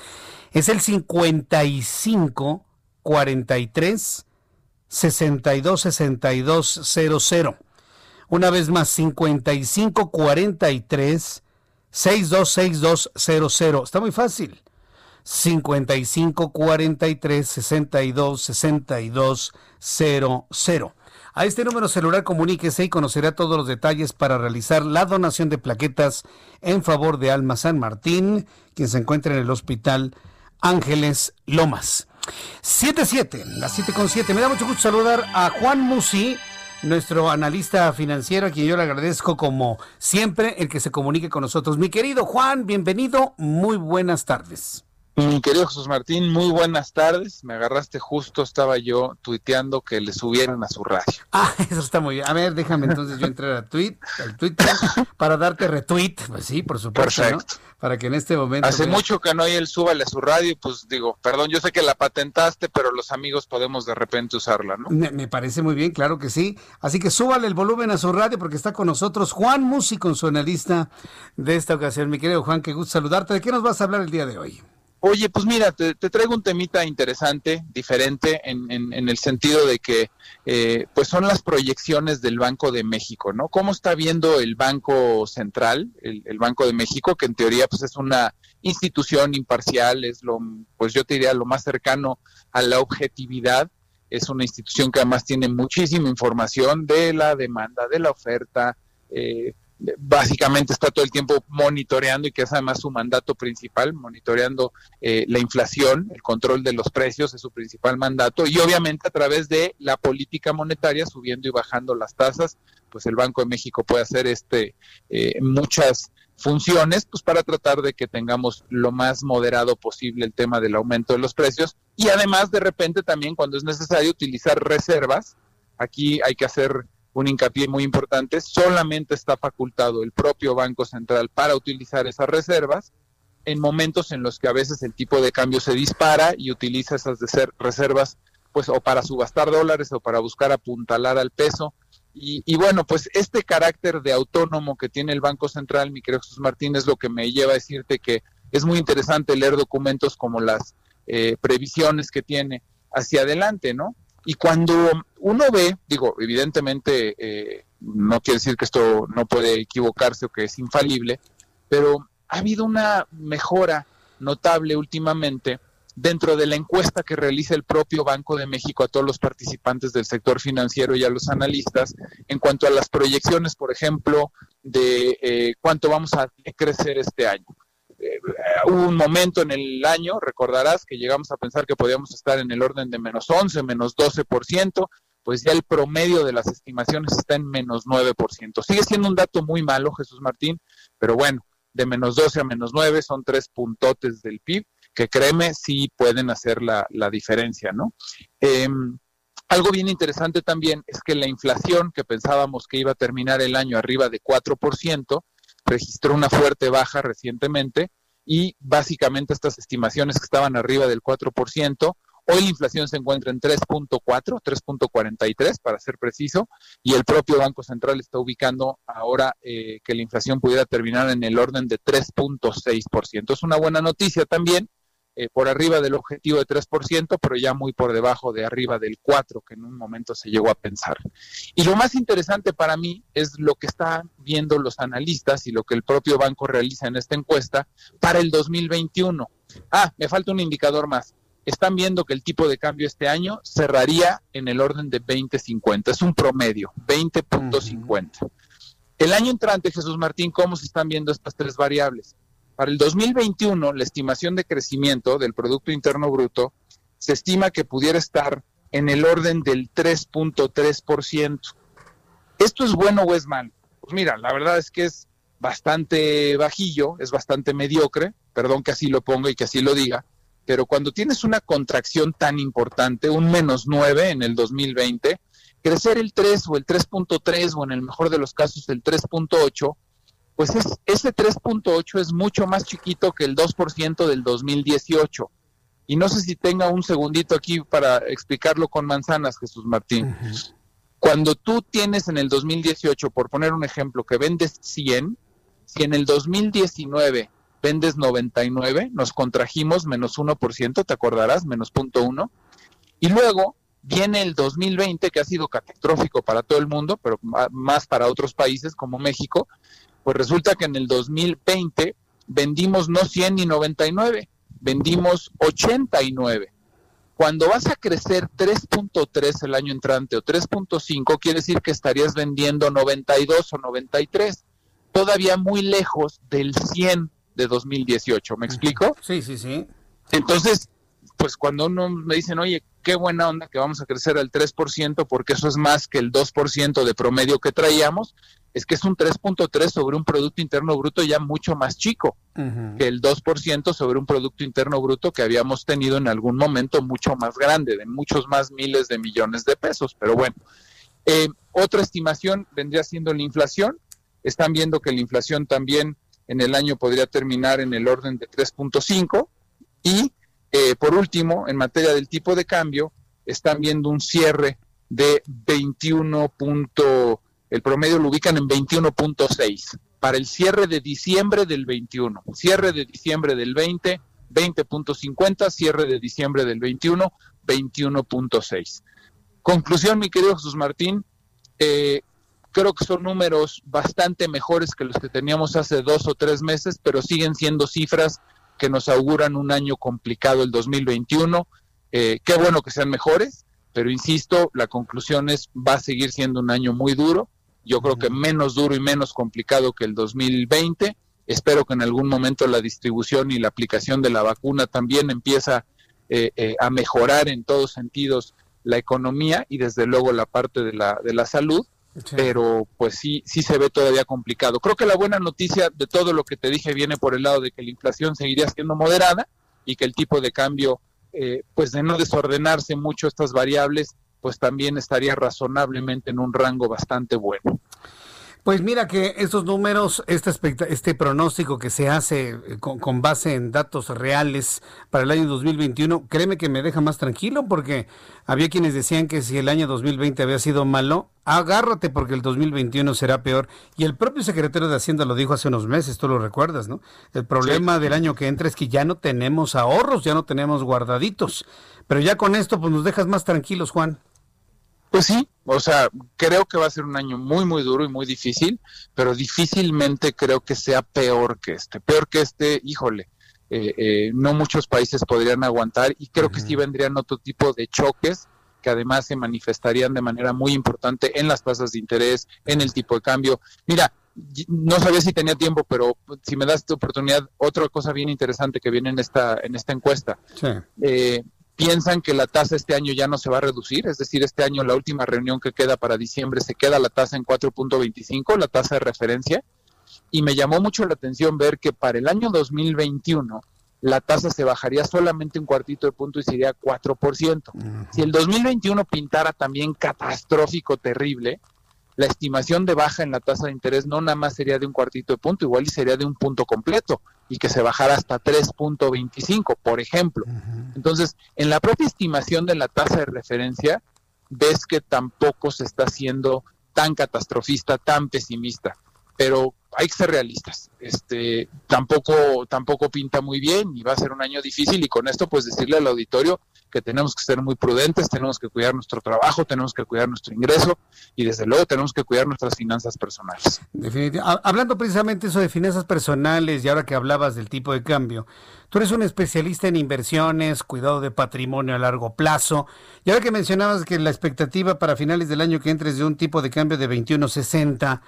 Es el 55 43 62 62 00. Una vez más, 55 43 62 00. Está muy fácil. 55 43 62 62 00. A este número celular comuníquese y conocerá todos los detalles para realizar la donación de plaquetas en favor de Alma San Martín, quien se encuentra en el Hospital Ángeles Lomas. 7-7, las 7 con 7. Me da mucho gusto saludar a Juan Musi, nuestro analista financiero, a quien yo le agradezco como siempre el que se comunique con nosotros. Mi querido Juan, bienvenido, muy buenas tardes. Mi querido Jesús Martín, muy buenas tardes. Me agarraste justo, estaba yo tuiteando que le subieran a su radio. Ah, eso está muy bien. A ver, déjame entonces yo entrar a tweet, al Twitter para darte retweet. Pues sí, por supuesto. Perfecto. Para que en este momento. Hace mucho que no hay el súbale a su radio, pues digo, perdón, yo sé que la patentaste, pero los amigos podemos de repente usarla, ¿no? Me, me parece muy bien, claro que sí. Así que súbale el volumen a su radio porque está con nosotros Juan Musi, consuenalista de esta ocasión. Mi querido Juan, qué gusto saludarte. ¿De qué nos vas a hablar el día de hoy? Oye, pues mira, te, traigo un temita interesante, diferente, en, el sentido de que, eh, pues son las proyecciones del Banco de México, ¿no? ¿Cómo está viendo el Banco Central, el, el, Banco de México, que en teoría, pues es una institución imparcial, es lo, pues yo te diría, lo más cercano a la objetividad, es una institución que además tiene muchísima información de la demanda, de la oferta, eh, básicamente está todo el tiempo monitoreando y que es además su mandato principal, monitoreando eh, la inflación, el control de los precios es su principal mandato y obviamente a través de la política monetaria subiendo y bajando las tasas, pues el Banco de México puede hacer este eh, muchas funciones pues para tratar de que tengamos lo más moderado posible el tema del aumento de los precios y además de repente también cuando es necesario utilizar reservas, aquí hay que hacer un hincapié muy importante, solamente está facultado el propio Banco Central para utilizar esas reservas en momentos en los que a veces el tipo de cambio se dispara y utiliza esas reservas pues o para subastar dólares o para buscar apuntalar al peso. Y, bueno, pues este carácter de autónomo que tiene el Banco Central, mi querido Jesús Martín, es lo que me lleva a decirte que es muy interesante leer documentos como las eh, previsiones que tiene hacia adelante, ¿no? Y cuando uno ve, digo, evidentemente eh, no quiere decir que esto no puede equivocarse o que es infalible, pero ha habido una mejora notable últimamente dentro de la encuesta que realiza el propio Banco de México a todos los participantes del sector financiero y a los analistas en cuanto a las proyecciones, por ejemplo, de eh, cuánto vamos a crecer este año. Eh, hubo un momento en el año, recordarás, que llegamos a pensar que podíamos estar en el orden de menos 11, menos 12%, pues ya el promedio de las estimaciones está en menos 9%. Sigue siendo un dato muy malo, Jesús Martín, pero bueno, de menos 12 a menos 9 son tres puntotes del PIB, que créeme, sí pueden hacer la, diferencia, ¿no? Em, algo bien interesante también es que la inflación, que pensábamos que iba a terminar el año arriba de 4%, registró una fuerte baja recientemente y básicamente estas estimaciones que estaban arriba del 4%, hoy la inflación se encuentra en 3.4, 3.43 para ser preciso, y el propio Banco Central está ubicando ahora eh, que la inflación pudiera terminar en el orden de 3.6%. Es una buena noticia también eh, por arriba del objetivo de 3%, pero ya muy por debajo de arriba del 4% que en un momento se llegó a pensar. Y lo más interesante para mí es lo que están viendo los analistas y lo que el propio banco realiza en esta encuesta para el 2021. Ah, me falta un indicador más. Están viendo que el tipo de cambio este año cerraría en el orden de 20.50. Es un promedio, 20.50. El año entrante, Jesús Martín, ¿cómo se están viendo estas tres variables? Para el 2021, la estimación de crecimiento del Producto Interno Bruto se estima que pudiera estar en el orden del 3.3%. ¿Esto es bueno o es malo? Pues mira, la verdad es que es bastante bajillo, es bastante mediocre, perdón que así lo ponga y que así lo diga, pero cuando tienes una contracción tan importante, un menos 9 en el 2020, crecer el 3 o el 3.3 o en el mejor de los casos el 3.8 pues es, ese 3.8 es mucho más chiquito que el 2% del 2018. Y no sé si tenga un segundito aquí para explicarlo con manzanas, Jesús Martín. Cuando tú tienes en el 2018, por poner un ejemplo, que vendes 100, si en el 2019 vendes 99, nos contrajimos menos 1%, te acordarás, menos 0.1. Y luego viene el 2020, que ha sido catastrófico para todo el mundo, pero más para otros países como México, pues resulta que en el 2020 vendimos no 100 ni 99, vendimos 89. Cuando vas a crecer 3.3 el año entrante o 3.5, quiere decir que estarías vendiendo 92 o 93, todavía muy lejos del 100 de 2018. ¿Me explico? Sí, sí, sí. Entonces, pues cuando uno me dicen, oye, qué buena onda que vamos a crecer al 3%, porque eso es más que el 2% de promedio que traíamos, es que es un 3.3 sobre un Producto Interno Bruto ya mucho más chico que el 2% sobre un Producto Interno Bruto que habíamos tenido en algún momento mucho más grande, de muchos más miles de millones de pesos. Pero bueno, eh, otra estimación vendría siendo la inflación. Están viendo que la inflación también en el año podría terminar en el orden de 3.5 y eh, por último, en materia del tipo de cambio, están viendo un cierre de 21. El promedio lo ubican en 21.6 para el cierre de diciembre del 21, cierre de diciembre del 20, 20.50, cierre de diciembre del 21, 21.6. Conclusión, mi querido Jesús Martín, eh, creo que son números bastante mejores que los que teníamos hace dos o tres meses, pero siguen siendo cifras que nos auguran un año complicado el 2021. Eh, qué bueno que sean mejores, pero insisto, la conclusión es va a seguir siendo un año muy duro. Yo creo que menos duro y menos complicado que el 2020. Espero que en algún momento la distribución y la aplicación de la vacuna también empieza eh, eh, a mejorar en todos sentidos la economía y desde luego la parte de la, de la salud pero pues sí, sí se ve todavía complicado. Creo que la buena noticia de todo lo que te dije viene por el lado de que la inflación seguiría siendo moderada y que el tipo de cambio, eh, pues de no desordenarse mucho estas variables, pues también estaría razonablemente en un rango bastante bueno. Pues mira que estos números, este, este pronóstico que se hace eh, con, base en datos reales para el año 2021, créeme que me deja más tranquilo porque había quienes decían que si el año 2020 había sido malo, agárrate porque el 2021 será peor. Y el propio secretario de Hacienda lo dijo hace unos meses, tú lo recuerdas, ¿no? El problema del año que entra es que ya no tenemos ahorros, ya no tenemos guardaditos. Pero ya con esto, pues nos dejas más tranquilos, Juan. Pues sí, o sea, creo que va a ser un año muy, muy duro y muy difícil, pero difícilmente creo que sea peor que este. Peor que este, híjole, eh, eh, no muchos países podrían aguantar y creo que sí vendrían otro tipo de choques que además se manifestarían de manera muy importante en las tasas de interés, en el tipo de cambio. Mira, no sabía si tenía tiempo, pero si me das esta oportunidad, otra cosa bien interesante que viene en esta, en esta encuesta. Sí. Eh, piensan que la tasa este año ya no se va a reducir, es decir, este año la última reunión que queda para diciembre se queda la tasa en 4.25, la tasa de referencia, y me llamó mucho la atención ver que para el año 2021 la tasa se bajaría solamente un cuartito de punto y sería 4%. Si el 2021 pintara también catastrófico, terrible, la estimación de baja en la tasa de interés no nada más sería de un cuartito de punto, igual y sería de un punto completo y que se bajara hasta 3.25, por ejemplo. Entonces, en la propia estimación de la tasa de referencia, ves que tampoco se está haciendo tan catastrofista, tan pesimista. Pero hay que ser realistas. Este, tampoco, tampoco pinta muy bien y va a ser un año difícil y con esto pues decirle al auditorio que tenemos que ser muy prudentes, tenemos que cuidar nuestro trabajo, tenemos que cuidar nuestro ingreso y desde luego tenemos que cuidar nuestras finanzas personales. Definitivamente. Hablando precisamente eso de finanzas personales y ahora que hablabas del tipo de cambio, tú eres un especialista en inversiones, cuidado de patrimonio a largo plazo y ahora que mencionabas que la expectativa para finales del año que entres de un tipo de cambio de 21.60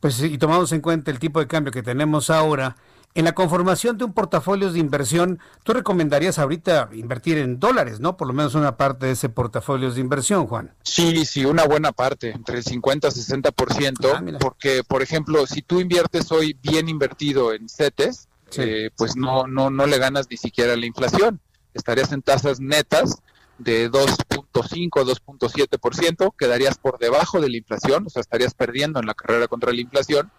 pues y tomamos en cuenta el tipo de cambio que tenemos ahora, en la conformación de un portafolio de inversión, tú recomendarías ahorita invertir en dólares, ¿no? Por lo menos una parte de ese portafolio de inversión, Juan. Sí, sí, una buena parte, entre el 50 y 60%, ah, porque, por ejemplo, si tú inviertes hoy bien invertido en CETES, eh, pues no, no, no le ganas ni siquiera la inflación. Estarías en tasas netas de 2.5, 2.7%, quedarías por debajo de la inflación, o sea, estarías perdiendo en la carrera contra la inflación.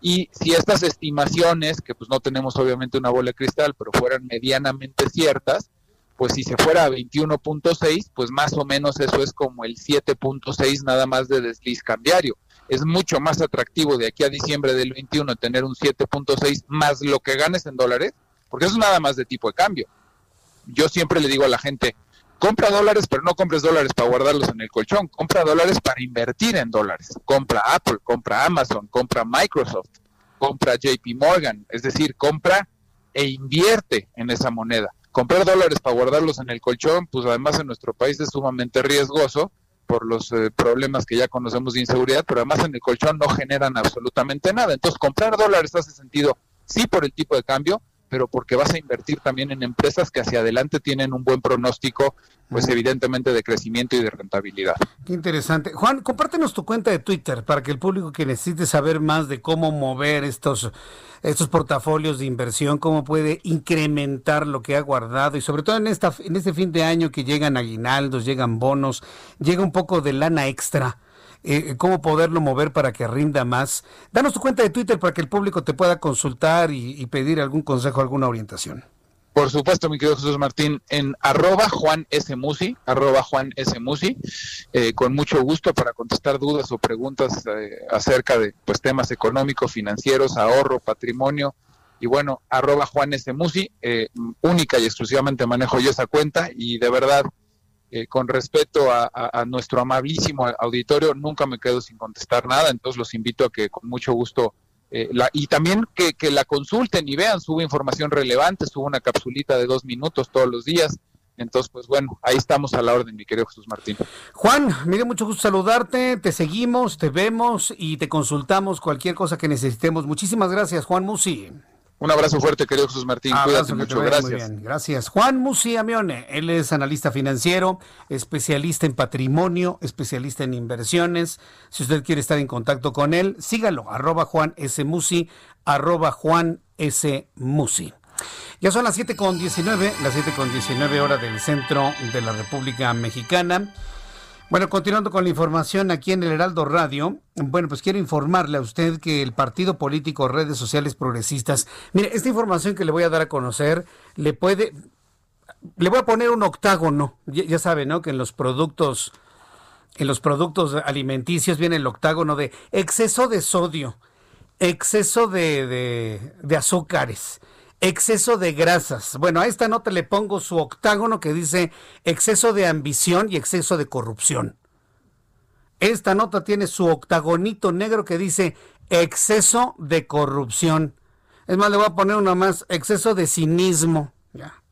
Y si estas estimaciones, que pues no tenemos obviamente una bola de cristal, pero fueran medianamente ciertas, pues si se fuera a 21.6, pues más o menos eso es como el 7.6 nada más de desliz cambiario. Es mucho más atractivo de aquí a diciembre del 21 tener un 7.6 más lo que ganes en dólares, porque eso es nada más de tipo de cambio. Yo siempre le digo a la gente, compra dólares, pero no compres dólares para guardarlos en el colchón, compra dólares para invertir en dólares. Compra Apple, compra Amazon, compra Microsoft, compra JP Morgan, es decir, compra e invierte en esa moneda comprar dólares para guardarlos en el colchón, pues además en nuestro país es sumamente riesgoso por los eh, problemas que ya conocemos de inseguridad, pero además en el colchón no generan absolutamente nada. Entonces, comprar dólares hace sentido, sí, por el tipo de cambio, pero porque vas a invertir también en empresas que hacia adelante tienen un buen pronóstico, pues evidentemente de crecimiento y de rentabilidad. Qué interesante. Juan, compártenos tu cuenta de Twitter para que el público que necesite saber más de cómo mover estos, estos portafolios de inversión, cómo puede incrementar lo que ha guardado y sobre todo en, esta, en este fin de año que llegan aguinaldos, llegan bonos, llega un poco de lana extra eh, cómo poderlo mover para que rinda más. Danos tu cuenta de Twitter para que el público te pueda consultar y, pedir algún consejo, alguna orientación. Por supuesto, mi querido Jesús Martín, en arroba Juan S. Musi, arroba Juan S. Musi, eh, con mucho gusto para contestar dudas o preguntas eh, acerca de pues temas económicos, financieros, ahorro, patrimonio, y bueno, arroba Juan S. Musi, única y exclusivamente manejo yo esa cuenta y de verdad eh, con respeto a, nuestro amabilísimo auditorio, nunca me quedo sin contestar nada, entonces los invito a que con mucho gusto eh, la, y también que, que, la consulten y vean, subo información relevante, subo una capsulita de dos minutos todos los días. Entonces, pues bueno, ahí estamos a la orden, mi querido Jesús Martín. Juan, me dio mucho gusto saludarte, te seguimos, te vemos y te consultamos cualquier cosa que necesitemos. Muchísimas gracias, Juan Musi. Un abrazo fuerte, querido Jesús Martín. Cuídate mucho. Gracias. Gracias. Juan Musi Amione, él es analista financiero, especialista en patrimonio, especialista en inversiones. Si usted quiere estar en contacto con él, sígalo, arroba Juan S. Musi, arroba Juan S. Musi. Ya son las 7 con 19, las 7 con 19 horas del centro de la República Mexicana. Bueno, continuando con la información aquí en el Heraldo Radio, bueno, pues quiero informarle a usted que el partido político Redes Sociales Progresistas, mire, esta información que le voy a dar a conocer le puede, le voy a poner un octágono, ya, sabe, ¿no? Que en los productos, en los productos alimenticios viene el octágono de exceso de sodio, exceso de, de azúcares, exceso de grasas. Bueno, a esta nota le pongo su octágono que dice exceso de ambición y exceso de corrupción. Esta nota tiene su octagonito negro que dice exceso de corrupción. Es más, le voy a poner una más, exceso de cinismo. Ya.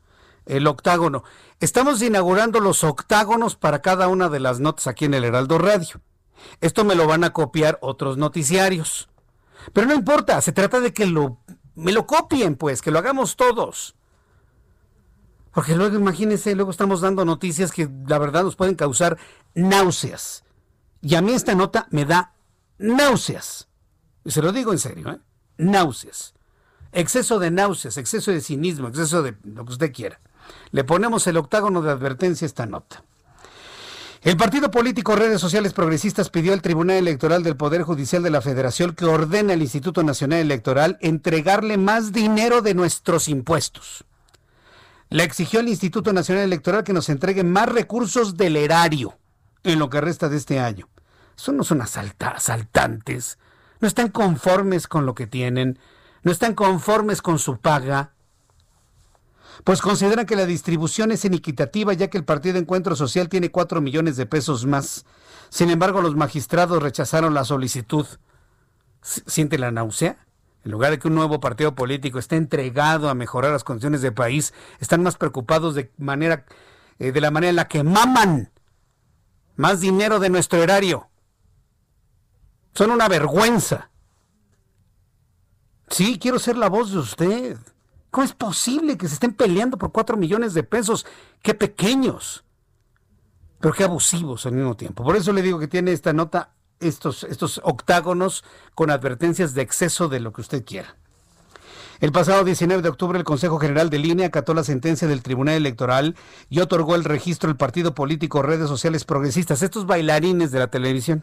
El octágono. Estamos inaugurando los octágonos para cada una de las notas aquí en el Heraldo Radio. Esto me lo van a copiar otros noticiarios. Pero no importa, se trata de que lo me lo copien, pues, que lo hagamos todos. Porque luego, imagínense, luego estamos dando noticias que la verdad nos pueden causar náuseas. Y a mí esta nota me da náuseas. Y se lo digo en serio, ¿eh? Náuseas. Exceso de náuseas, exceso de cinismo, exceso de lo que usted quiera. Le ponemos el octágono de advertencia a esta nota. El partido político Redes Sociales Progresistas pidió al Tribunal Electoral del Poder Judicial de la Federación que ordene al Instituto Nacional Electoral entregarle más dinero de nuestros impuestos. Le exigió al Instituto Nacional Electoral que nos entregue más recursos del erario en lo que resta de este año. Son asaltantes, no están conformes con lo que tienen, no están conformes con su paga, pues consideran que la distribución es inequitativa ya que el Partido Encuentro Social tiene 4 millones de pesos más. Sin embargo, los magistrados rechazaron la solicitud. ¿Siente la náusea? En lugar de que un nuevo partido político esté entregado a mejorar las condiciones del país, están más preocupados de manera eh, de la manera en la que maman más dinero de nuestro erario. Son una vergüenza. Sí, quiero ser la voz de usted. ¿Cómo es posible que se estén peleando por cuatro millones de pesos? ¡Qué pequeños! Pero qué abusivos al mismo tiempo. Por eso le digo que tiene esta nota, estos, estos octágonos con advertencias de exceso de lo que usted quiera. El pasado 19 de octubre, el Consejo General de Línea acató la sentencia del Tribunal Electoral y otorgó el registro al partido político Redes Sociales Progresistas, estos bailarines de la televisión.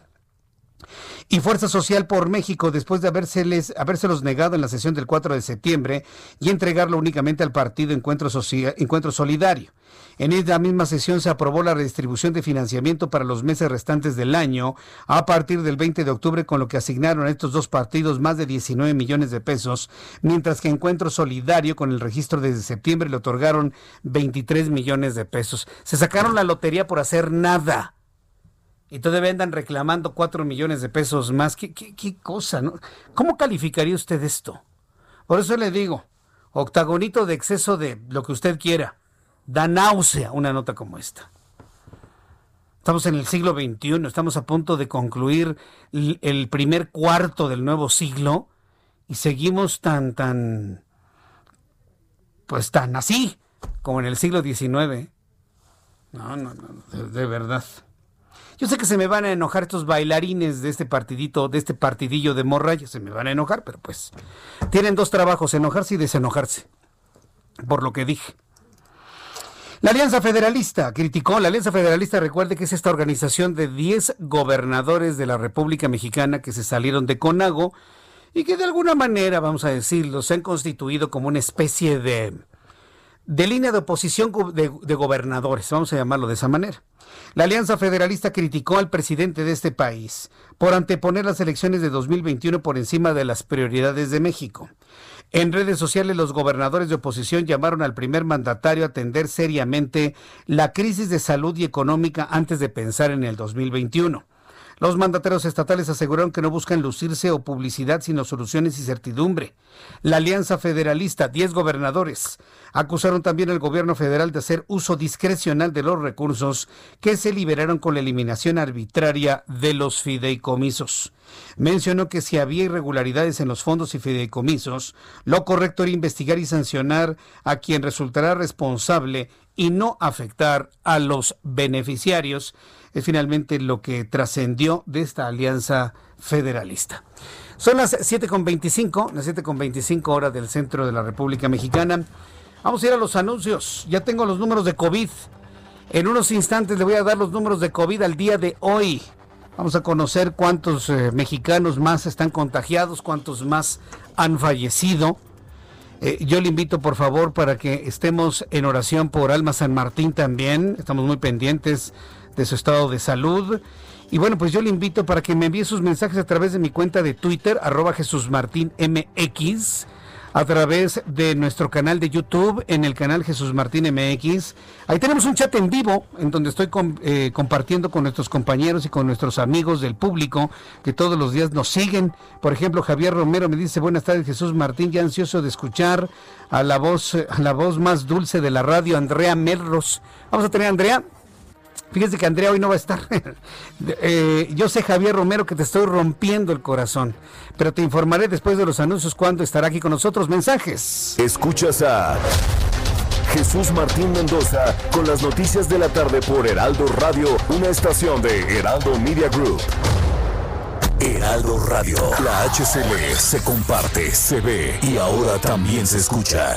Y Fuerza Social por México después de habérseles, habérselos negado en la sesión del 4 de septiembre y entregarlo únicamente al partido Encuentro, Encuentro Solidario. En esta misma sesión se aprobó la redistribución de financiamiento para los meses restantes del año a partir del 20 de octubre, con lo que asignaron a estos dos partidos más de 19 millones de pesos, mientras que Encuentro Solidario con el registro desde septiembre le otorgaron 23 millones de pesos. Se sacaron la lotería por hacer nada y todavía andan reclamando cuatro millones de pesos más. ¿Qué, cosa? ¿no? ¿Cómo calificaría usted esto? Por eso le digo, octagonito de exceso de lo que usted quiera. Da náusea una nota como esta. Estamos en el siglo XXI, estamos a punto de concluir el primer cuarto del nuevo siglo y seguimos tan, tan, pues tan así como en el siglo XIX. No, no, no, de verdad. Yo sé que se me van a enojar estos bailarines de este partidito, de este partidillo de morrayas, se me van a enojar, pero pues tienen dos trabajos, enojarse y desenojarse, por lo que dije. La Alianza Federalista criticó, la Alianza Federalista recuerde que es esta organización de 10 gobernadores de la República Mexicana que se salieron de Conago y que de alguna manera, vamos a decirlo, se han constituido como una especie de, de línea de oposición de, de gobernadores, vamos a llamarlo de esa manera. La Alianza Federalista criticó al presidente de este país por anteponer las elecciones de 2021 por encima de las prioridades de México. En redes sociales los gobernadores de oposición llamaron al primer mandatario a atender seriamente la crisis de salud y económica antes de pensar en el 2021. Los mandateros estatales aseguraron que no buscan lucirse o publicidad, sino soluciones y certidumbre. La Alianza Federalista, 10 gobernadores, acusaron también al gobierno federal de hacer uso discrecional de los recursos que se liberaron con la eliminación arbitraria de los fideicomisos. Mencionó que si había irregularidades en los fondos y fideicomisos, lo correcto era investigar y sancionar a quien resultará responsable y no afectar a los beneficiarios es finalmente lo que trascendió de esta alianza federalista. Son las 7.25, las 7.25 horas del centro de la República Mexicana. Vamos a ir a los anuncios. Ya tengo los números de COVID. En unos instantes le voy a dar los números de COVID al día de hoy. Vamos a conocer cuántos eh, mexicanos más están contagiados, cuántos más han fallecido. Eh, yo le invito por favor para que estemos en oración por Alma San Martín también. Estamos muy pendientes de su estado de salud. Y bueno, pues yo le invito para que me envíe sus mensajes a través de mi cuenta de Twitter, arroba Jesús Martín MX, a través de nuestro canal de YouTube, en el canal Jesús Martín MX. Ahí tenemos un chat en vivo, en donde estoy eh, compartiendo con nuestros compañeros y con nuestros amigos del público que todos los días nos siguen. Por ejemplo, Javier Romero me dice, buenas tardes Jesús Martín, ya ansioso de escuchar a la voz, a la voz más dulce de la radio, Andrea Merros. Vamos a tener a Andrea Fíjense que Andrea hoy no va a estar. Eh, yo sé, Javier Romero, que te estoy rompiendo el corazón, pero te informaré después de los anuncios cuándo estará aquí con nosotros. Mensajes. Escuchas a Jesús Martín Mendoza con las noticias de la tarde por Heraldo Radio, una estación de Heraldo Media Group. Heraldo Radio, la HCL se comparte, se ve y ahora también se escucha.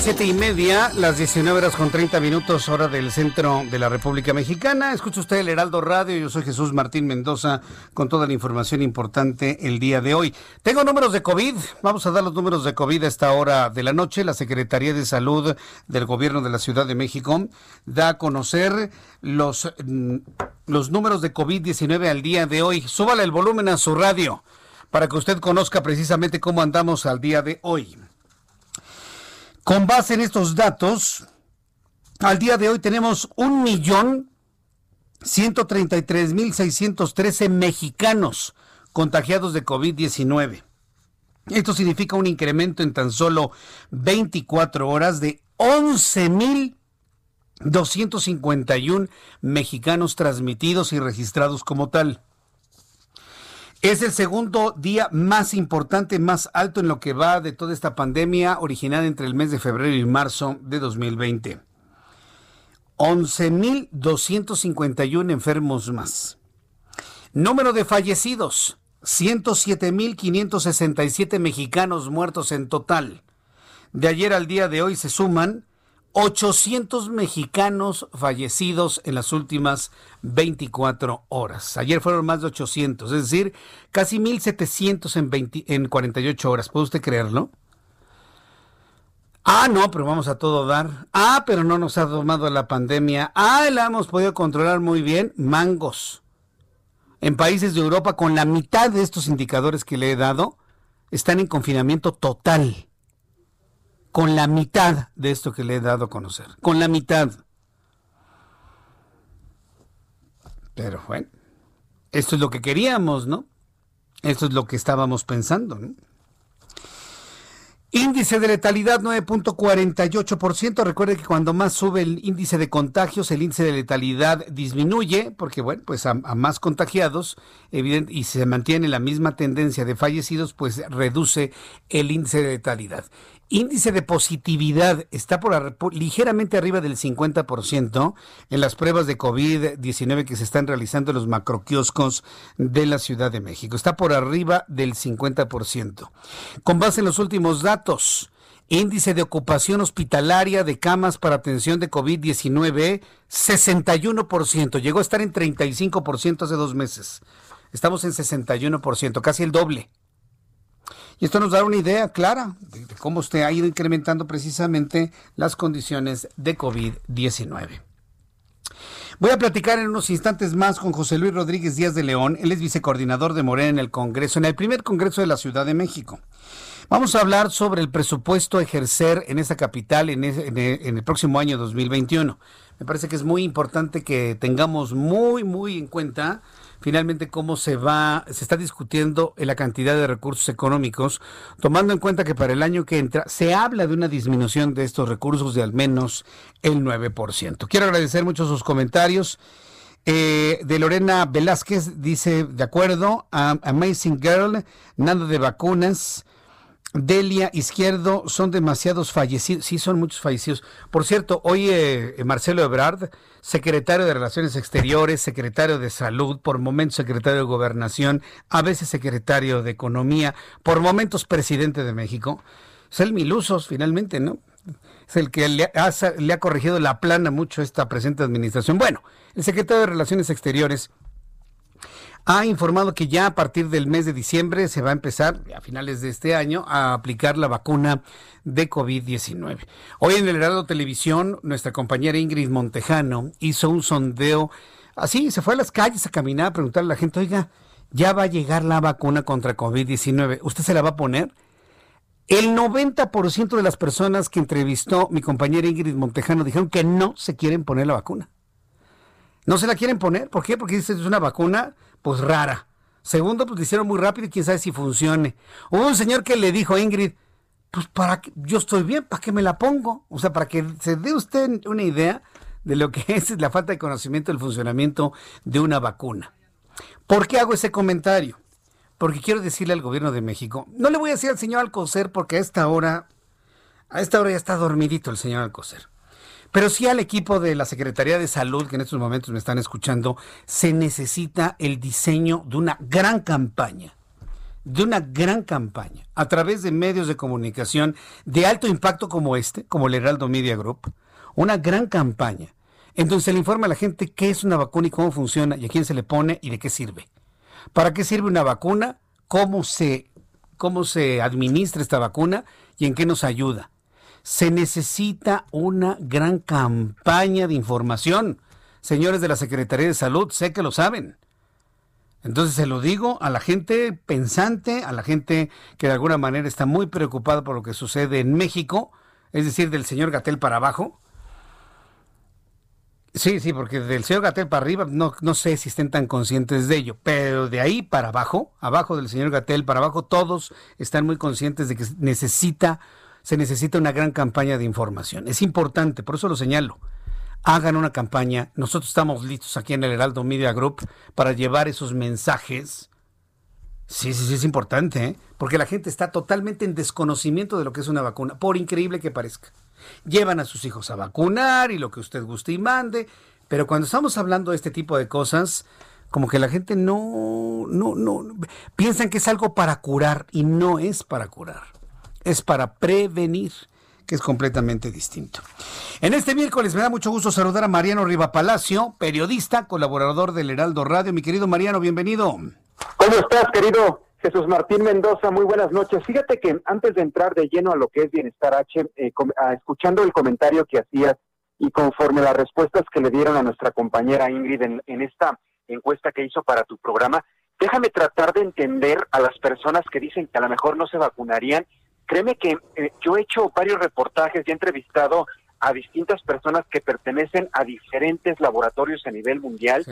Siete y media, las 19 horas con 30 minutos, hora del centro de la República Mexicana. Escucha usted el Heraldo Radio, yo soy Jesús Martín Mendoza con toda la información importante el día de hoy. Tengo números de COVID, vamos a dar los números de COVID a esta hora de la noche. La Secretaría de Salud del Gobierno de la Ciudad de México da a conocer los, mm, los números de COVID-19 al día de hoy. Súbale el volumen a su radio para que usted conozca precisamente cómo andamos al día de hoy. Con base en estos datos, al día de hoy tenemos un millón 133.613 mexicanos contagiados de COVID-19. Esto significa un incremento en tan solo 24 horas de 11.251 mexicanos transmitidos y registrados como tal. Es el segundo día más importante, más alto en lo que va de toda esta pandemia originada entre el mes de febrero y marzo de 2020. 11.251 enfermos más. Número de fallecidos, 107.567 mexicanos muertos en total. De ayer al día de hoy se suman 800 mexicanos fallecidos en las últimas 24 horas. Ayer fueron más de 800, es decir, casi 1.700 en, en 48 horas. ¿Puede usted creerlo? Ah, no, pero vamos a todo dar. Ah, pero no nos ha tomado la pandemia. Ah, la hemos podido controlar muy bien. Mangos. En países de Europa, con la mitad de estos indicadores que le he dado, están en confinamiento total. Con la mitad de esto que le he dado a conocer. Con la mitad. Pero bueno, esto es lo que queríamos, ¿no? Esto es lo que estábamos pensando, ¿no? Índice de letalidad 9.48%. Recuerde que cuando más sube el índice de contagios, el índice de letalidad disminuye, porque bueno, pues a, a más contagiados evidente, y se mantiene la misma tendencia de fallecidos, pues reduce el índice de letalidad. Índice de positividad está por ligeramente arriba del 50% en las pruebas de COVID-19 que se están realizando en los macroquioscos de la Ciudad de México. Está por arriba del 50%. Con base en los últimos datos, índice de ocupación hospitalaria de camas para atención de COVID-19, 61%. Llegó a estar en 35% hace dos meses. Estamos en 61%, casi el doble. Y esto nos da una idea clara de, cómo usted ha ido incrementando precisamente las condiciones de COVID-19. Voy a platicar en unos instantes más con José Luis Rodríguez Díaz de León. Él es vicecoordinador de Morena en el Congreso, en el primer Congreso de la Ciudad de México. Vamos a hablar sobre el presupuesto a ejercer en esta capital en, en, el próximo año 2021. Me parece que es muy importante que tengamos muy, muy en cuenta finalmente cómo se va, se está discutiendo la cantidad de recursos económicos, tomando en cuenta que para el año que entra se habla de una disminución de estos recursos de al menos el 9%. Quiero agradecer mucho sus comentarios. Eh, de Lorena Velázquez dice, de acuerdo, a Amazing Girl, nada de vacunas. Delia Izquierdo, son demasiados fallecidos. Sí, son muchos fallecidos. Por cierto, hoy eh, Marcelo Ebrard, secretario de Relaciones Exteriores, secretario de Salud, por momentos secretario de Gobernación, a veces secretario de Economía, por momentos presidente de México. Es el Milusos, finalmente, ¿no? Es el que le ha, le ha corregido la plana mucho esta presente administración. Bueno, el secretario de Relaciones Exteriores ha informado que ya a partir del mes de diciembre se va a empezar, a finales de este año, a aplicar la vacuna de COVID-19. Hoy en el Heraldo Televisión, nuestra compañera Ingrid Montejano hizo un sondeo, así, se fue a las calles a caminar a preguntarle a la gente, oiga, ya va a llegar la vacuna contra COVID-19, ¿usted se la va a poner? El 90% de las personas que entrevistó mi compañera Ingrid Montejano dijeron que no se quieren poner la vacuna. No se la quieren poner, ¿por qué? Porque es una vacuna pues rara. Segundo, pues lo hicieron muy rápido y quién sabe si funcione. Hubo un señor que le dijo a Ingrid, pues para que yo estoy bien, ¿para qué me la pongo? O sea, para que se dé usted una idea de lo que es la falta de conocimiento del funcionamiento de una vacuna. ¿Por qué hago ese comentario? Porque quiero decirle al gobierno de México, no le voy a decir al señor Alcocer porque a esta hora, a esta hora ya está dormidito el señor Alcocer. Pero sí al equipo de la Secretaría de Salud, que en estos momentos me están escuchando, se necesita el diseño de una gran campaña, de una gran campaña, a través de medios de comunicación de alto impacto como este, como el Heraldo Media Group, una gran campaña. Entonces se le informa a la gente qué es una vacuna y cómo funciona y a quién se le pone y de qué sirve. ¿Para qué sirve una vacuna? ¿Cómo se, cómo se administra esta vacuna y en qué nos ayuda? Se necesita una gran campaña de información. Señores de la Secretaría de Salud, sé que lo saben. Entonces se lo digo a la gente pensante, a la gente que de alguna manera está muy preocupada por lo que sucede en México, es decir, del señor Gatel para abajo. Sí, sí, porque del señor Gatel para arriba no, no sé si estén tan conscientes de ello, pero de ahí para abajo, abajo del señor Gatel para abajo, todos están muy conscientes de que necesita, se necesita una gran campaña de información. Es importante, por eso lo señalo hagan una campaña. Nosotros estamos listos aquí en el Heraldo Media Group para llevar esos mensajes. Sí, sí, sí, es importante, ¿eh? porque la gente está totalmente en desconocimiento de lo que es una vacuna, por increíble que parezca. Llevan a sus hijos a vacunar y lo que usted guste y mande, pero cuando estamos hablando de este tipo de cosas, como que la gente no, no, no, piensan que es algo para curar y no es para curar, es para prevenir que es completamente distinto. En este miércoles me da mucho gusto saludar a Mariano Riva Palacio, periodista, colaborador del Heraldo Radio. Mi querido Mariano, bienvenido. ¿Cómo estás, querido Jesús Martín Mendoza? Muy buenas noches. Fíjate que antes de entrar de lleno a lo que es Bienestar H, eh, escuchando el comentario que hacías y conforme las respuestas que le dieron a nuestra compañera Ingrid en esta encuesta que hizo para tu programa, déjame tratar de entender a las personas que dicen que a lo mejor no se vacunarían Créeme que eh, yo he hecho varios reportajes y he entrevistado a distintas personas que pertenecen a diferentes laboratorios a nivel mundial.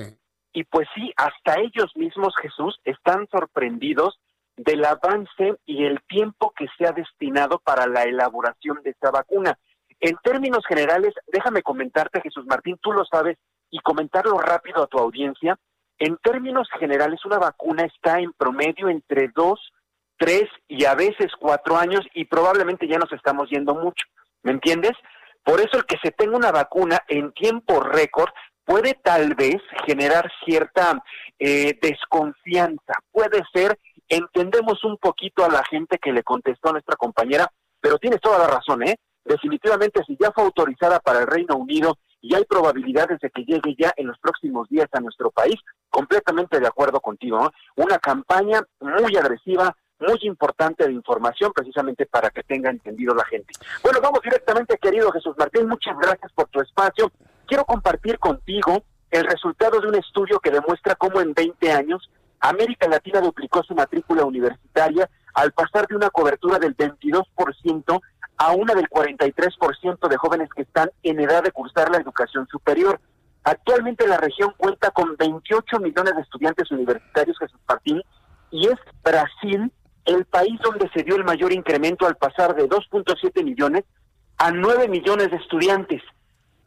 Y pues sí, hasta ellos mismos, Jesús, están sorprendidos del avance y el tiempo que se ha destinado para la elaboración de esta vacuna. En términos generales, déjame comentarte, Jesús Martín, tú lo sabes, y comentarlo rápido a tu audiencia. En términos generales, una vacuna está en promedio entre dos tres y a veces cuatro años y probablemente ya nos estamos yendo mucho, ¿me entiendes? Por eso el que se tenga una vacuna en tiempo récord puede tal vez generar cierta eh, desconfianza, puede ser, entendemos un poquito a la gente que le contestó a nuestra compañera, pero tienes toda la razón, ¿eh? Definitivamente si ya fue autorizada para el Reino Unido y hay probabilidades de que llegue ya en los próximos días a nuestro país, completamente de acuerdo contigo, ¿no? Una campaña muy agresiva, muy importante de información precisamente para que tenga entendido la gente. Bueno, vamos directamente, querido Jesús Martín, muchas gracias por tu espacio. Quiero compartir contigo el resultado de un estudio que demuestra cómo en 20 años América Latina duplicó su matrícula universitaria al pasar de una cobertura del 22% a una del 43% de jóvenes que están en edad de cursar la educación superior. Actualmente la región cuenta con 28 millones de estudiantes universitarios, Jesús Martín, y es Brasil el país donde se dio el mayor incremento al pasar de 2.7 millones a 9 millones de estudiantes.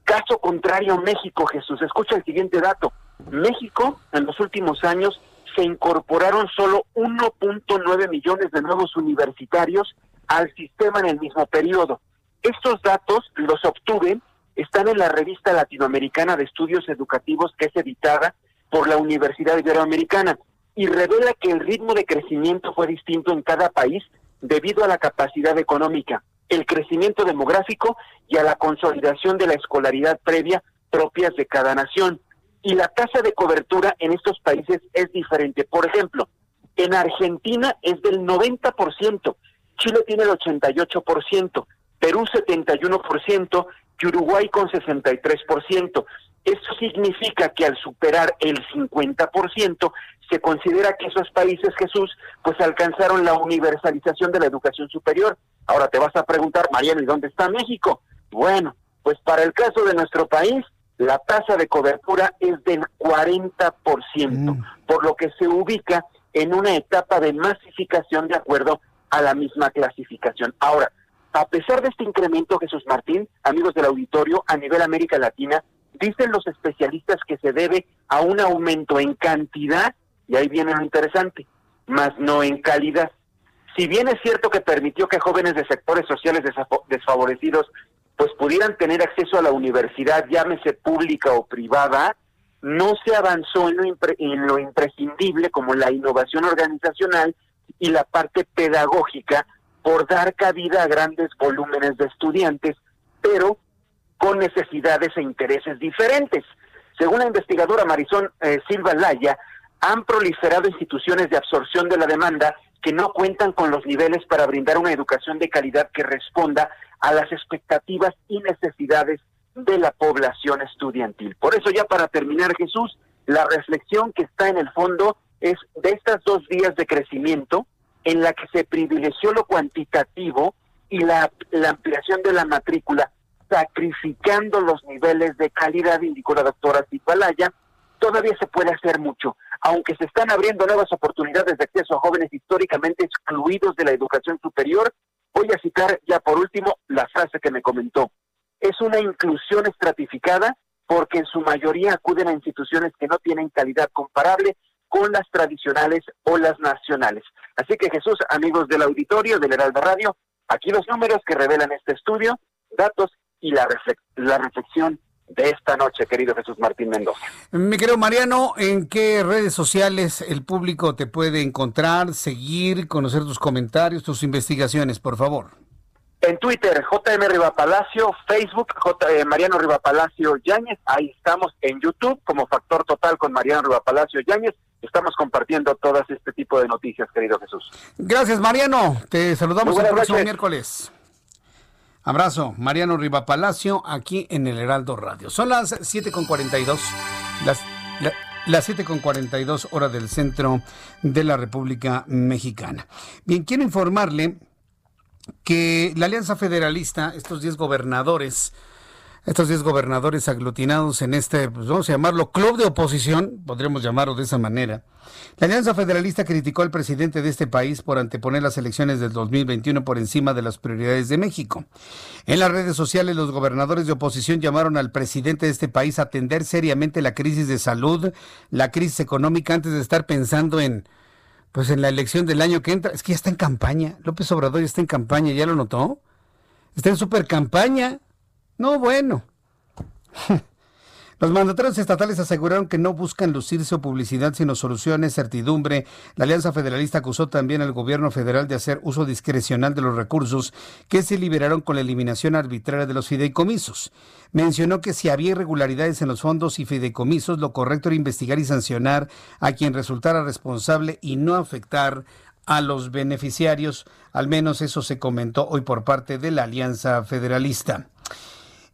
Caso contrario, México, Jesús. Escucha el siguiente dato. México, en los últimos años, se incorporaron solo 1.9 millones de nuevos universitarios al sistema en el mismo periodo. Estos datos los obtuve, están en la revista latinoamericana de estudios educativos que es editada por la Universidad Iberoamericana y revela que el ritmo de crecimiento fue distinto en cada país debido a la capacidad económica, el crecimiento demográfico y a la consolidación de la escolaridad previa propias de cada nación. Y la tasa de cobertura en estos países es diferente. Por ejemplo, en Argentina es del 90%, Chile tiene el 88%, Perú 71% y Uruguay con 63%. Eso significa que al superar el 50%, se considera que esos países, Jesús, pues alcanzaron la universalización de la educación superior. Ahora te vas a preguntar, Mariano, ¿y dónde está México? Bueno, pues para el caso de nuestro país, la tasa de cobertura es del 40%, mm. por lo que se ubica en una etapa de masificación de acuerdo a la misma clasificación. Ahora, a pesar de este incremento, Jesús Martín, amigos del auditorio, a nivel América Latina, dicen los especialistas que se debe a un aumento en cantidad y ahí viene lo interesante, más no en calidad. Si bien es cierto que permitió que jóvenes de sectores sociales desfavorecidos pues pudieran tener acceso a la universidad, llámese pública o privada, no se avanzó en lo, en lo imprescindible como la innovación organizacional y la parte pedagógica por dar cabida a grandes volúmenes de estudiantes, pero con necesidades e intereses diferentes. Según la investigadora Marisol eh, Silva Laya, han proliferado instituciones de absorción de la demanda que no cuentan con los niveles para brindar una educación de calidad que responda a las expectativas y necesidades de la población estudiantil. Por eso ya para terminar, Jesús, la reflexión que está en el fondo es de estas dos vías de crecimiento en la que se privilegió lo cuantitativo y la, ampliación de la matrícula, sacrificando los niveles de calidad, indicó la doctora Zipalaya, todavía se puede hacer mucho. Aunque se están abriendo nuevas oportunidades de acceso a jóvenes históricamente excluidos de la educación superior, voy a citar ya por último la frase que me comentó. Es una inclusión estratificada porque en su mayoría acuden a instituciones que no tienen calidad comparable con las tradicionales o las nacionales. Así que Jesús, amigos del auditorio del Heraldo Radio, aquí los números que revelan este estudio, datos y la, la reflexión de esta noche, querido Jesús Martín Mendoza. Mi querido Mariano, ¿en qué redes sociales el público te puede encontrar, seguir, conocer tus comentarios, tus investigaciones, por favor? En Twitter, JM Rivapalacio, Facebook, J, eh, Mariano Rivapalacio Yáñez, ahí estamos en YouTube como Factor Total con Mariano Rivapalacio Yáñez. Estamos compartiendo todas este tipo de noticias, querido Jesús. Gracias, Mariano. Te saludamos el próximo miércoles. Abrazo, Mariano Rivapalacio, aquí en el Heraldo Radio. Son las 7.42, las, la, las 7.42 horas del centro de la República Mexicana. Bien, quiero informarle que la Alianza Federalista, estos 10 gobernadores, estos 10 gobernadores aglutinados en este, pues vamos a llamarlo club de oposición, podríamos llamarlo de esa manera. La Alianza Federalista criticó al presidente de este país por anteponer las elecciones del 2021 por encima de las prioridades de México. En las redes sociales, los gobernadores de oposición llamaron al presidente de este país a atender seriamente la crisis de salud, la crisis económica, antes de estar pensando en, pues en la elección del año que entra. Es que ya está en campaña. López Obrador ya está en campaña, ¿ya lo notó? Está en super campaña. No, bueno. Los mandatarios estatales aseguraron que no buscan lucirse o publicidad, sino soluciones, certidumbre. La Alianza Federalista acusó también al gobierno federal de hacer uso discrecional de los recursos que se liberaron con la eliminación arbitraria de los fideicomisos. Mencionó que si había irregularidades en los fondos y fideicomisos, lo correcto era investigar y sancionar a quien resultara responsable y no afectar a los beneficiarios. Al menos eso se comentó hoy por parte de la Alianza Federalista.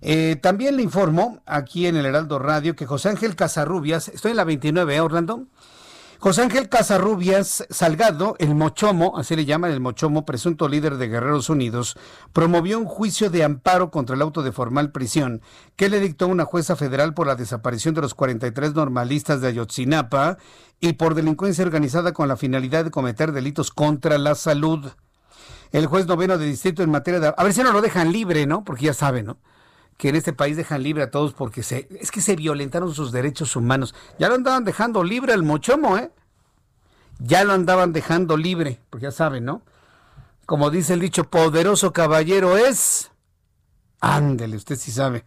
Eh, también le informo aquí en el Heraldo Radio que José Ángel Casarrubias, estoy en la 29, ¿eh, Orlando? José Ángel Casarrubias Salgado, el Mochomo, así le llaman el Mochomo, presunto líder de Guerreros Unidos, promovió un juicio de amparo contra el auto de formal prisión que le dictó una jueza federal por la desaparición de los 43 normalistas de Ayotzinapa y por delincuencia organizada con la finalidad de cometer delitos contra la salud. El juez noveno de distrito en materia de... A ver si no lo dejan libre, ¿no? Porque ya saben, ¿no? Que en este país dejan libre a todos porque se, es que se violentaron sus derechos humanos. Ya lo andaban dejando libre el mochomo, ¿eh? Ya lo andaban dejando libre, porque ya saben, ¿no? Como dice el dicho, poderoso caballero es. Ándele, usted sí sabe.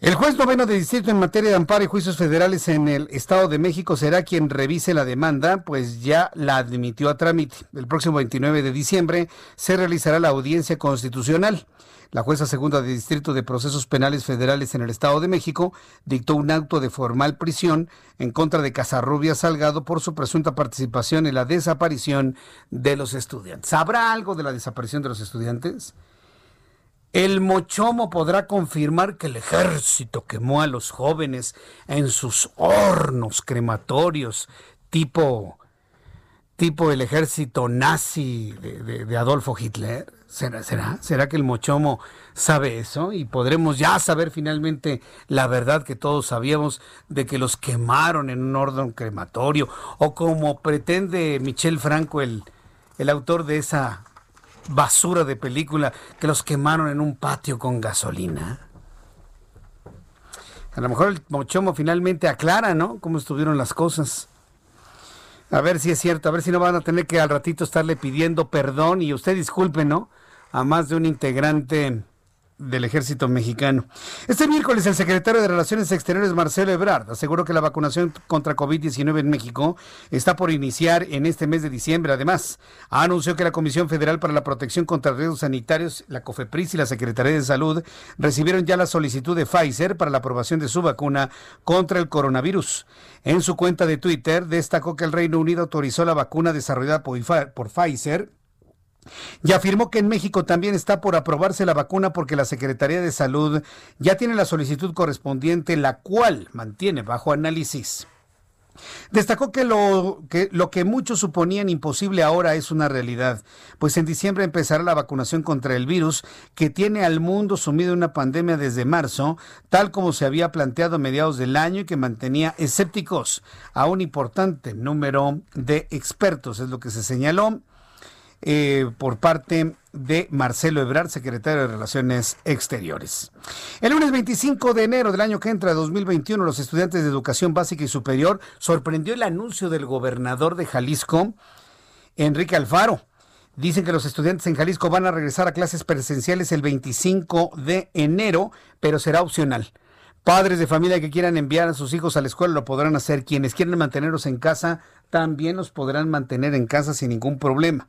El juez noveno de distrito en materia de amparo y juicios federales en el Estado de México será quien revise la demanda, pues ya la admitió a trámite. El próximo 29 de diciembre se realizará la audiencia constitucional. La jueza segunda de Distrito de Procesos Penales Federales en el Estado de México dictó un auto de formal prisión en contra de Casarrubia Salgado por su presunta participación en la desaparición de los estudiantes. ¿Sabrá algo de la desaparición de los estudiantes? El Mochomo podrá confirmar que el ejército quemó a los jóvenes en sus hornos crematorios, tipo, tipo el ejército nazi de, de, de Adolfo Hitler. ¿Será, será, ¿Será que el Mochomo sabe eso? Y podremos ya saber finalmente la verdad que todos sabíamos de que los quemaron en un orden crematorio. O como pretende Michel Franco, el, el autor de esa basura de película, que los quemaron en un patio con gasolina. A lo mejor el Mochomo finalmente aclara, ¿no? Cómo estuvieron las cosas. A ver si es cierto, a ver si no van a tener que al ratito estarle pidiendo perdón y usted disculpe, ¿no? A más de un integrante del ejército mexicano. Este miércoles el secretario de Relaciones Exteriores Marcelo Ebrard aseguró que la vacunación contra COVID-19 en México está por iniciar en este mes de diciembre. Además, anunció que la Comisión Federal para la Protección contra Riesgos Sanitarios, la COFEPRIS y la Secretaría de Salud recibieron ya la solicitud de Pfizer para la aprobación de su vacuna contra el coronavirus. En su cuenta de Twitter destacó que el Reino Unido autorizó la vacuna desarrollada por Pfizer y afirmó que en México también está por aprobarse la vacuna porque la Secretaría de Salud ya tiene la solicitud correspondiente, la cual mantiene bajo análisis. Destacó que lo, que lo que muchos suponían imposible ahora es una realidad, pues en diciembre empezará la vacunación contra el virus que tiene al mundo sumido en una pandemia desde marzo, tal como se había planteado a mediados del año y que mantenía escépticos a un importante número de expertos, es lo que se señaló. Eh, por parte de Marcelo Ebrard, secretario de Relaciones Exteriores. El lunes 25 de enero del año que entra, 2021, los estudiantes de educación básica y superior sorprendió el anuncio del gobernador de Jalisco, Enrique Alfaro. Dicen que los estudiantes en Jalisco van a regresar a clases presenciales el 25 de enero, pero será opcional. Padres de familia que quieran enviar a sus hijos a la escuela lo podrán hacer. Quienes quieran mantenerlos en casa también los podrán mantener en casa sin ningún problema.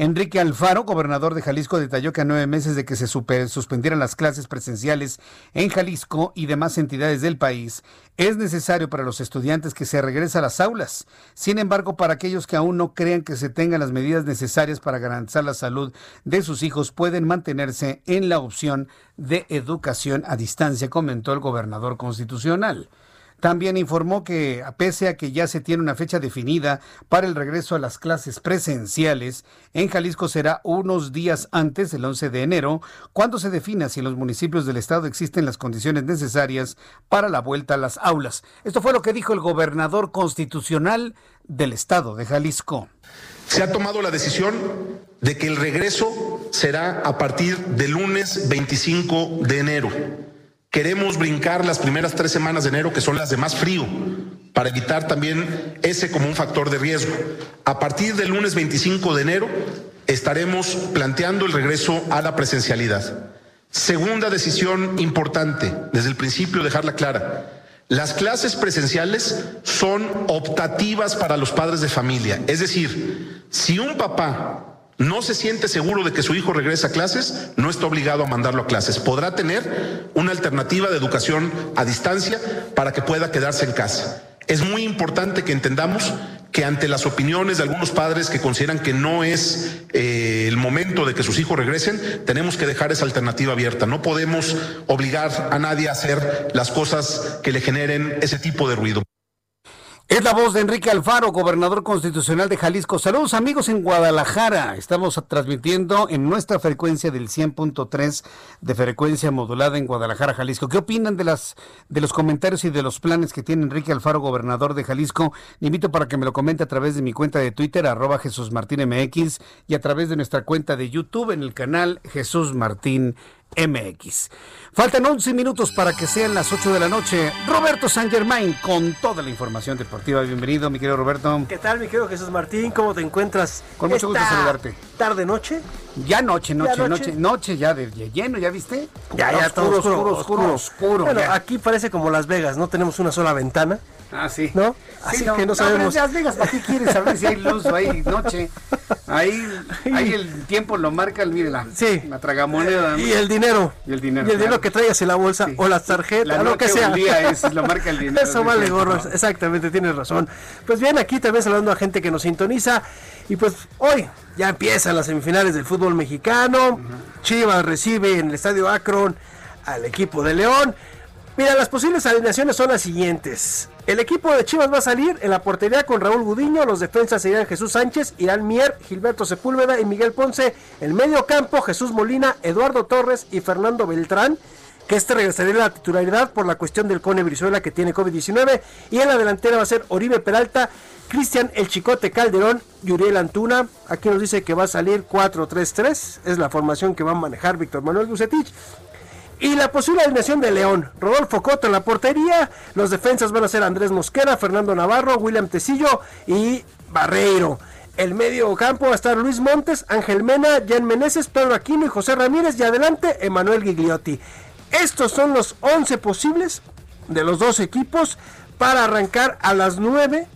Enrique Alfaro, gobernador de Jalisco, detalló que a nueve meses de que se suspendieran las clases presenciales en Jalisco y demás entidades del país, es necesario para los estudiantes que se regrese a las aulas. Sin embargo, para aquellos que aún no crean que se tengan las medidas necesarias para garantizar la salud de sus hijos, pueden mantenerse en la opción de educación a distancia, comentó el gobernador constitucional. También informó que, pese a que ya se tiene una fecha definida para el regreso a las clases presenciales, en Jalisco será unos días antes, el 11 de enero, cuando se defina si en los municipios del estado existen las condiciones necesarias para la vuelta a las aulas. Esto fue lo que dijo el gobernador constitucional del estado de Jalisco. Se ha tomado la decisión de que el regreso será a partir del lunes 25 de enero. Queremos brincar las primeras tres semanas de enero, que son las de más frío, para evitar también ese como un factor de riesgo. A partir del lunes 25 de enero estaremos planteando el regreso a la presencialidad. Segunda decisión importante, desde el principio dejarla clara. Las clases presenciales son optativas para los padres de familia. Es decir, si un papá no se siente seguro de que su hijo regrese a clases, no está obligado a mandarlo a clases. Podrá tener una alternativa de educación a distancia para que pueda quedarse en casa. Es muy importante que entendamos que ante las opiniones de algunos padres que consideran que no es eh, el momento de que sus hijos regresen, tenemos que dejar esa alternativa abierta. No podemos obligar a nadie a hacer las cosas que le generen ese tipo de ruido. Es la voz de Enrique Alfaro, gobernador constitucional de Jalisco. Saludos amigos en Guadalajara. Estamos transmitiendo en nuestra frecuencia del 100.3 de frecuencia modulada en Guadalajara, Jalisco. ¿Qué opinan de las de los comentarios y de los planes que tiene Enrique Alfaro, gobernador de Jalisco? Le invito para que me lo comente a través de mi cuenta de Twitter, arroba Jesús Martín MX, y a través de nuestra cuenta de YouTube en el canal Jesús Martín. Faltan 11 minutos para que sean las 8 de la noche. Roberto San Germain con toda la información deportiva. Bienvenido, mi querido Roberto. ¿Qué tal, mi querido Jesús Martín? ¿Cómo te encuentras? Con mucho gusto saludarte. ¿Tarde, noche? Ya noche, noche, ¿Ya noche? noche, ya de, lleno, ¿ya viste? Ya, ya, todo oscuro, oscuro, oscuro. bueno, aquí parece como Las Vegas, ¿no? Tenemos una sola ventana. Ah, sí. ¿No? Así que no sabemos. Las Vegas, ¿para qué quieres saber si hay luz o hay noche? Ahí, ahí el tiempo lo marca, mire la, sí. la tragamoneda. Y el dinero. Y el dinero. Y el dinero que traigas en la bolsa o las tarjetas, lo que sea. Día es, lo marca el dinero. Eso vale gorro, exactamente, tienes razón. Pues bien, aquí también saludando a gente que nos sintoniza. Y pues hoy ya empiezan las semifinales del fútbol mexicano. Chivas recibe en el estadio Akron al equipo de León. Mira, las posibles alineaciones son las siguientes. El equipo de Chivas va a salir en la portería con Raúl Gudiño. Los defensas serían Jesús Sánchez, Irán Mier, Gilberto Sepúlveda y Miguel Ponce. El medio campo, Jesús Molina, Eduardo Torres y Fernando Beltrán. Que este regresaría a la titularidad por la cuestión del Cone Brizuela que tiene COVID-19. Y en la delantera va a ser Oribe Peralta, Cristian El Chicote Calderón y Uriel Antuna. Aquí nos dice que va a salir 4-3-3. Es la formación que va a manejar Víctor Manuel Bucetich. Y la posible alineación de León. Rodolfo Coto en la portería. Los defensas van a ser Andrés Mosquera, Fernando Navarro, William Tecillo y Barreiro. El medio campo va a estar Luis Montes, Ángel Mena, Jan Meneses, Pedro Aquino y José Ramírez. Y adelante, Emanuel Gigliotti. Estos son los 11 posibles de los dos equipos para arrancar a las 9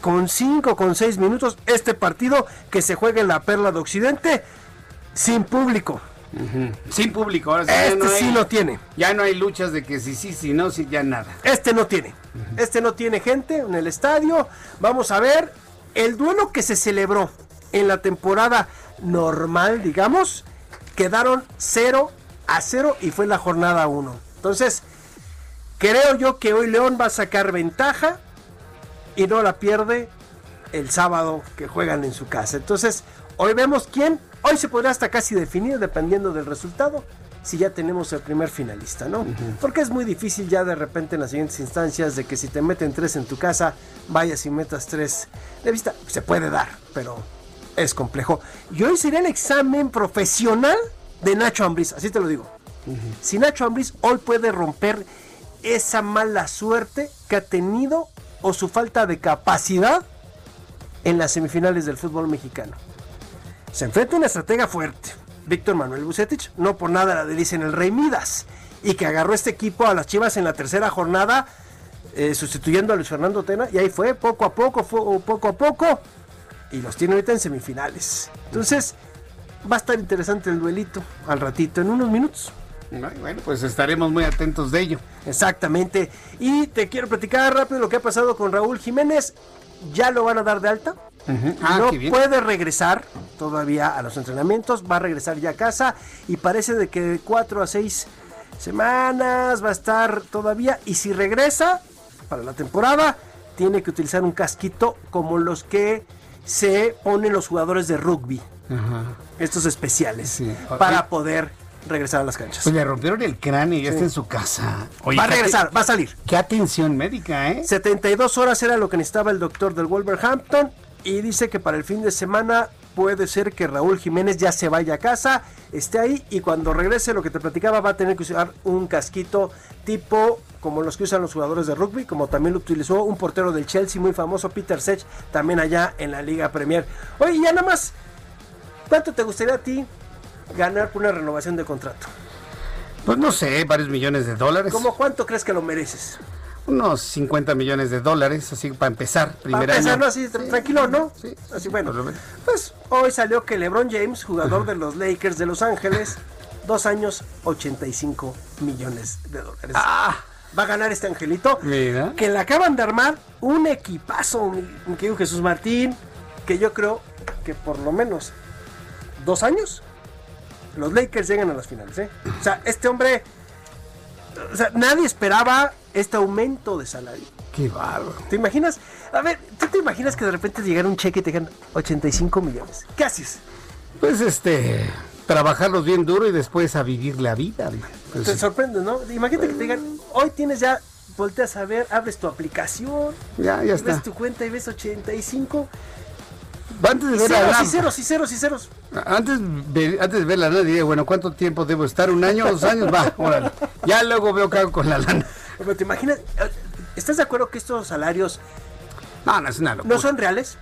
con 5, con 6 minutos este partido que se juega en la Perla de Occidente sin público. Sin público, ahora sí, este no sí lo tiene. Ya no hay luchas de que si sí, si no, si ya nada. Este no tiene. Este no tiene gente en el estadio. Vamos a ver el duelo que se celebró en la temporada normal, digamos, quedaron 0 a 0 y fue la jornada 1. Entonces, creo yo que hoy León va a sacar ventaja y no la pierde el sábado que juegan en su casa. Entonces, hoy vemos quién, hoy se podrá hasta casi definir dependiendo del resultado si ya tenemos el primer finalista, ¿no? Porque es muy difícil ya de repente en las siguientes instancias de que si te meten tres en tu casa, vayas y metas tres de vista. Se puede dar, pero es complejo. Y hoy sería el examen profesional de Nacho Ambriz, así te lo digo. Si Nacho Ambriz hoy puede romper esa mala suerte que ha tenido o su falta de capacidad en las semifinales del fútbol mexicano. Se enfrenta a una estratega fuerte, Víctor Manuel Bucetich, no por nada le dicen el Rey Midas, y que agarró este equipo a las Chivas en la tercera jornada, eh, sustituyendo a Luis Fernando Tena, y ahí fue, poco a poco, fue, poco a poco, y los tiene ahorita en semifinales. Entonces, va a estar interesante el duelito al ratito, en unos minutos. Bueno, pues estaremos muy atentos de ello. Exactamente. Y te quiero platicar rápido lo que ha pasado con Raúl Jiménez. Ya lo van a dar de alta. Ah, no puede regresar todavía a los entrenamientos. Va a regresar ya a casa. Y parece de que de cuatro a seis semanas va a estar todavía. Y si regresa para la temporada, tiene que utilizar un casquito como los que se ponen los jugadores de rugby. Estos especiales. Para poder regresar a las canchas. Pues le rompieron el cráneo y ya Sí. está en su casa. va a regresar, va a salir. Qué atención médica, ¿eh? 72 horas era lo que necesitaba el doctor del Wolverhampton y dice que para el fin de semana puede ser que Raúl Jiménez ya se vaya a casa, esté ahí y cuando regrese lo que te platicaba va a tener que usar un casquito tipo como los que usan los jugadores de rugby, como también lo utilizó un portero del Chelsea muy famoso, Peter Sech, también allá en la Liga Premier. Oye, ya nada más, ¿cuánto te gustaría a ti ganar por una renovación de contrato? Pues no sé, varios millones de dólares. ¿Cómo cuánto crees que lo mereces? Unos 50 millones de dólares, así para empezar, primer Para empezar, año. ¿no? así tra- tranquilo, ¿no? Así bueno. Pues hoy salió que LeBron James, jugador de los Lakers de Los Ángeles, dos años, 85 millones de dólares. Va a ganar este angelito. Mira. Que le acaban de armar un equipazo, mi querido Jesús Martín, que yo creo que por lo menos dos años los Lakers llegan a las finales. ¿eh? O sea, este hombre, o sea, nadie esperaba este aumento de salario. Qué bárbaro. ¿Te imaginas? A ver, ¿tú te imaginas que de repente llegara un cheque y te digan 85 millones? ¿Qué haces? Pues este, trabajarlos bien duro y después a vivir la vida. Pues, te sorprende, ¿no? Imagínate que te digan, hoy tienes ya, volteas a ver, abres tu aplicación, Ya, ya está. ves tu cuenta y ves 85. Antes de ver la ceros, lana- y ceros, y ceros, y ceros. Antes, de, antes de ver la lana, diría, bueno, ¿cuánto tiempo debo estar? ¿Un año? ¿Dos años? Va, órale. Ya luego veo qué hago con la lana. Pero te imaginas, eh, ¿estás de acuerdo que estos salarios No, no es una locura. no son reales?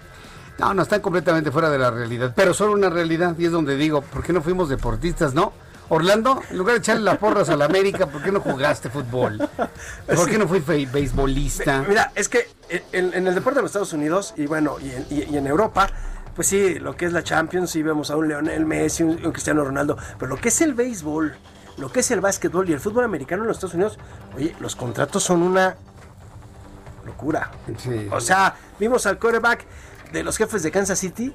No, no, están completamente fuera de la realidad. Pero son una realidad y es donde digo, ¿por qué no fuimos deportistas, no? Orlando, en lugar de echarle las porras a la América, ¿por qué no jugaste fútbol? ¿Por qué no fui fe- beisbolista? Mira, es que en, en el deporte de los Estados Unidos y bueno, y en, y- y en Europa, pues sí, lo que es la Champions, sí vemos a un Leonel Messi, un, un Cristiano Ronaldo, pero lo que es el béisbol, lo que es el básquetbol y el fútbol americano en los Estados Unidos, oye, los contratos son una locura. O sea, vimos al quarterback de los jefes de Kansas City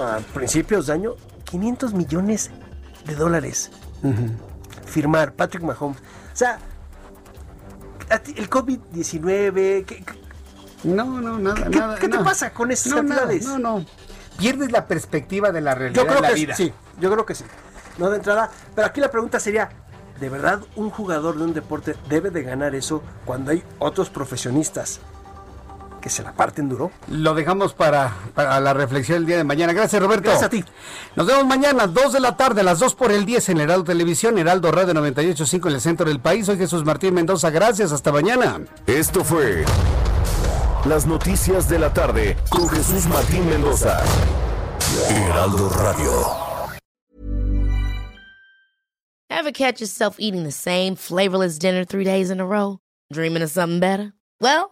a principios de año, 500 millones de dólares. Firmar, Patrick Mahomes. O sea, el COVID-19, ¿qué, No, no, nada, ¿Qué, nada. qué te no. pasa con esas No, cantidades? no, no. Pierdes la perspectiva de la realidad Yo creo de la que vida. sí, yo creo que sí. No de entrada, pero aquí la pregunta sería, ¿de verdad un jugador de un deporte debe de ganar eso cuando hay otros profesionistas que se la parten duro? Lo dejamos para, para la reflexión el día de mañana. Gracias, Roberto. Gracias a ti. Nos vemos mañana, 2 de la tarde, a las 2 por el 10 en Heraldo Televisión, Heraldo Radio 98.5 en el centro del país. Soy Jesús Martín Mendoza. Gracias, hasta mañana. Esto fue Las Noticias de la Tarde con Jesús Martín Mendoza. Heraldo Radio. Ever catch yourself eating the same flavorless dinner three days in a row? Dreaming of something better? Well,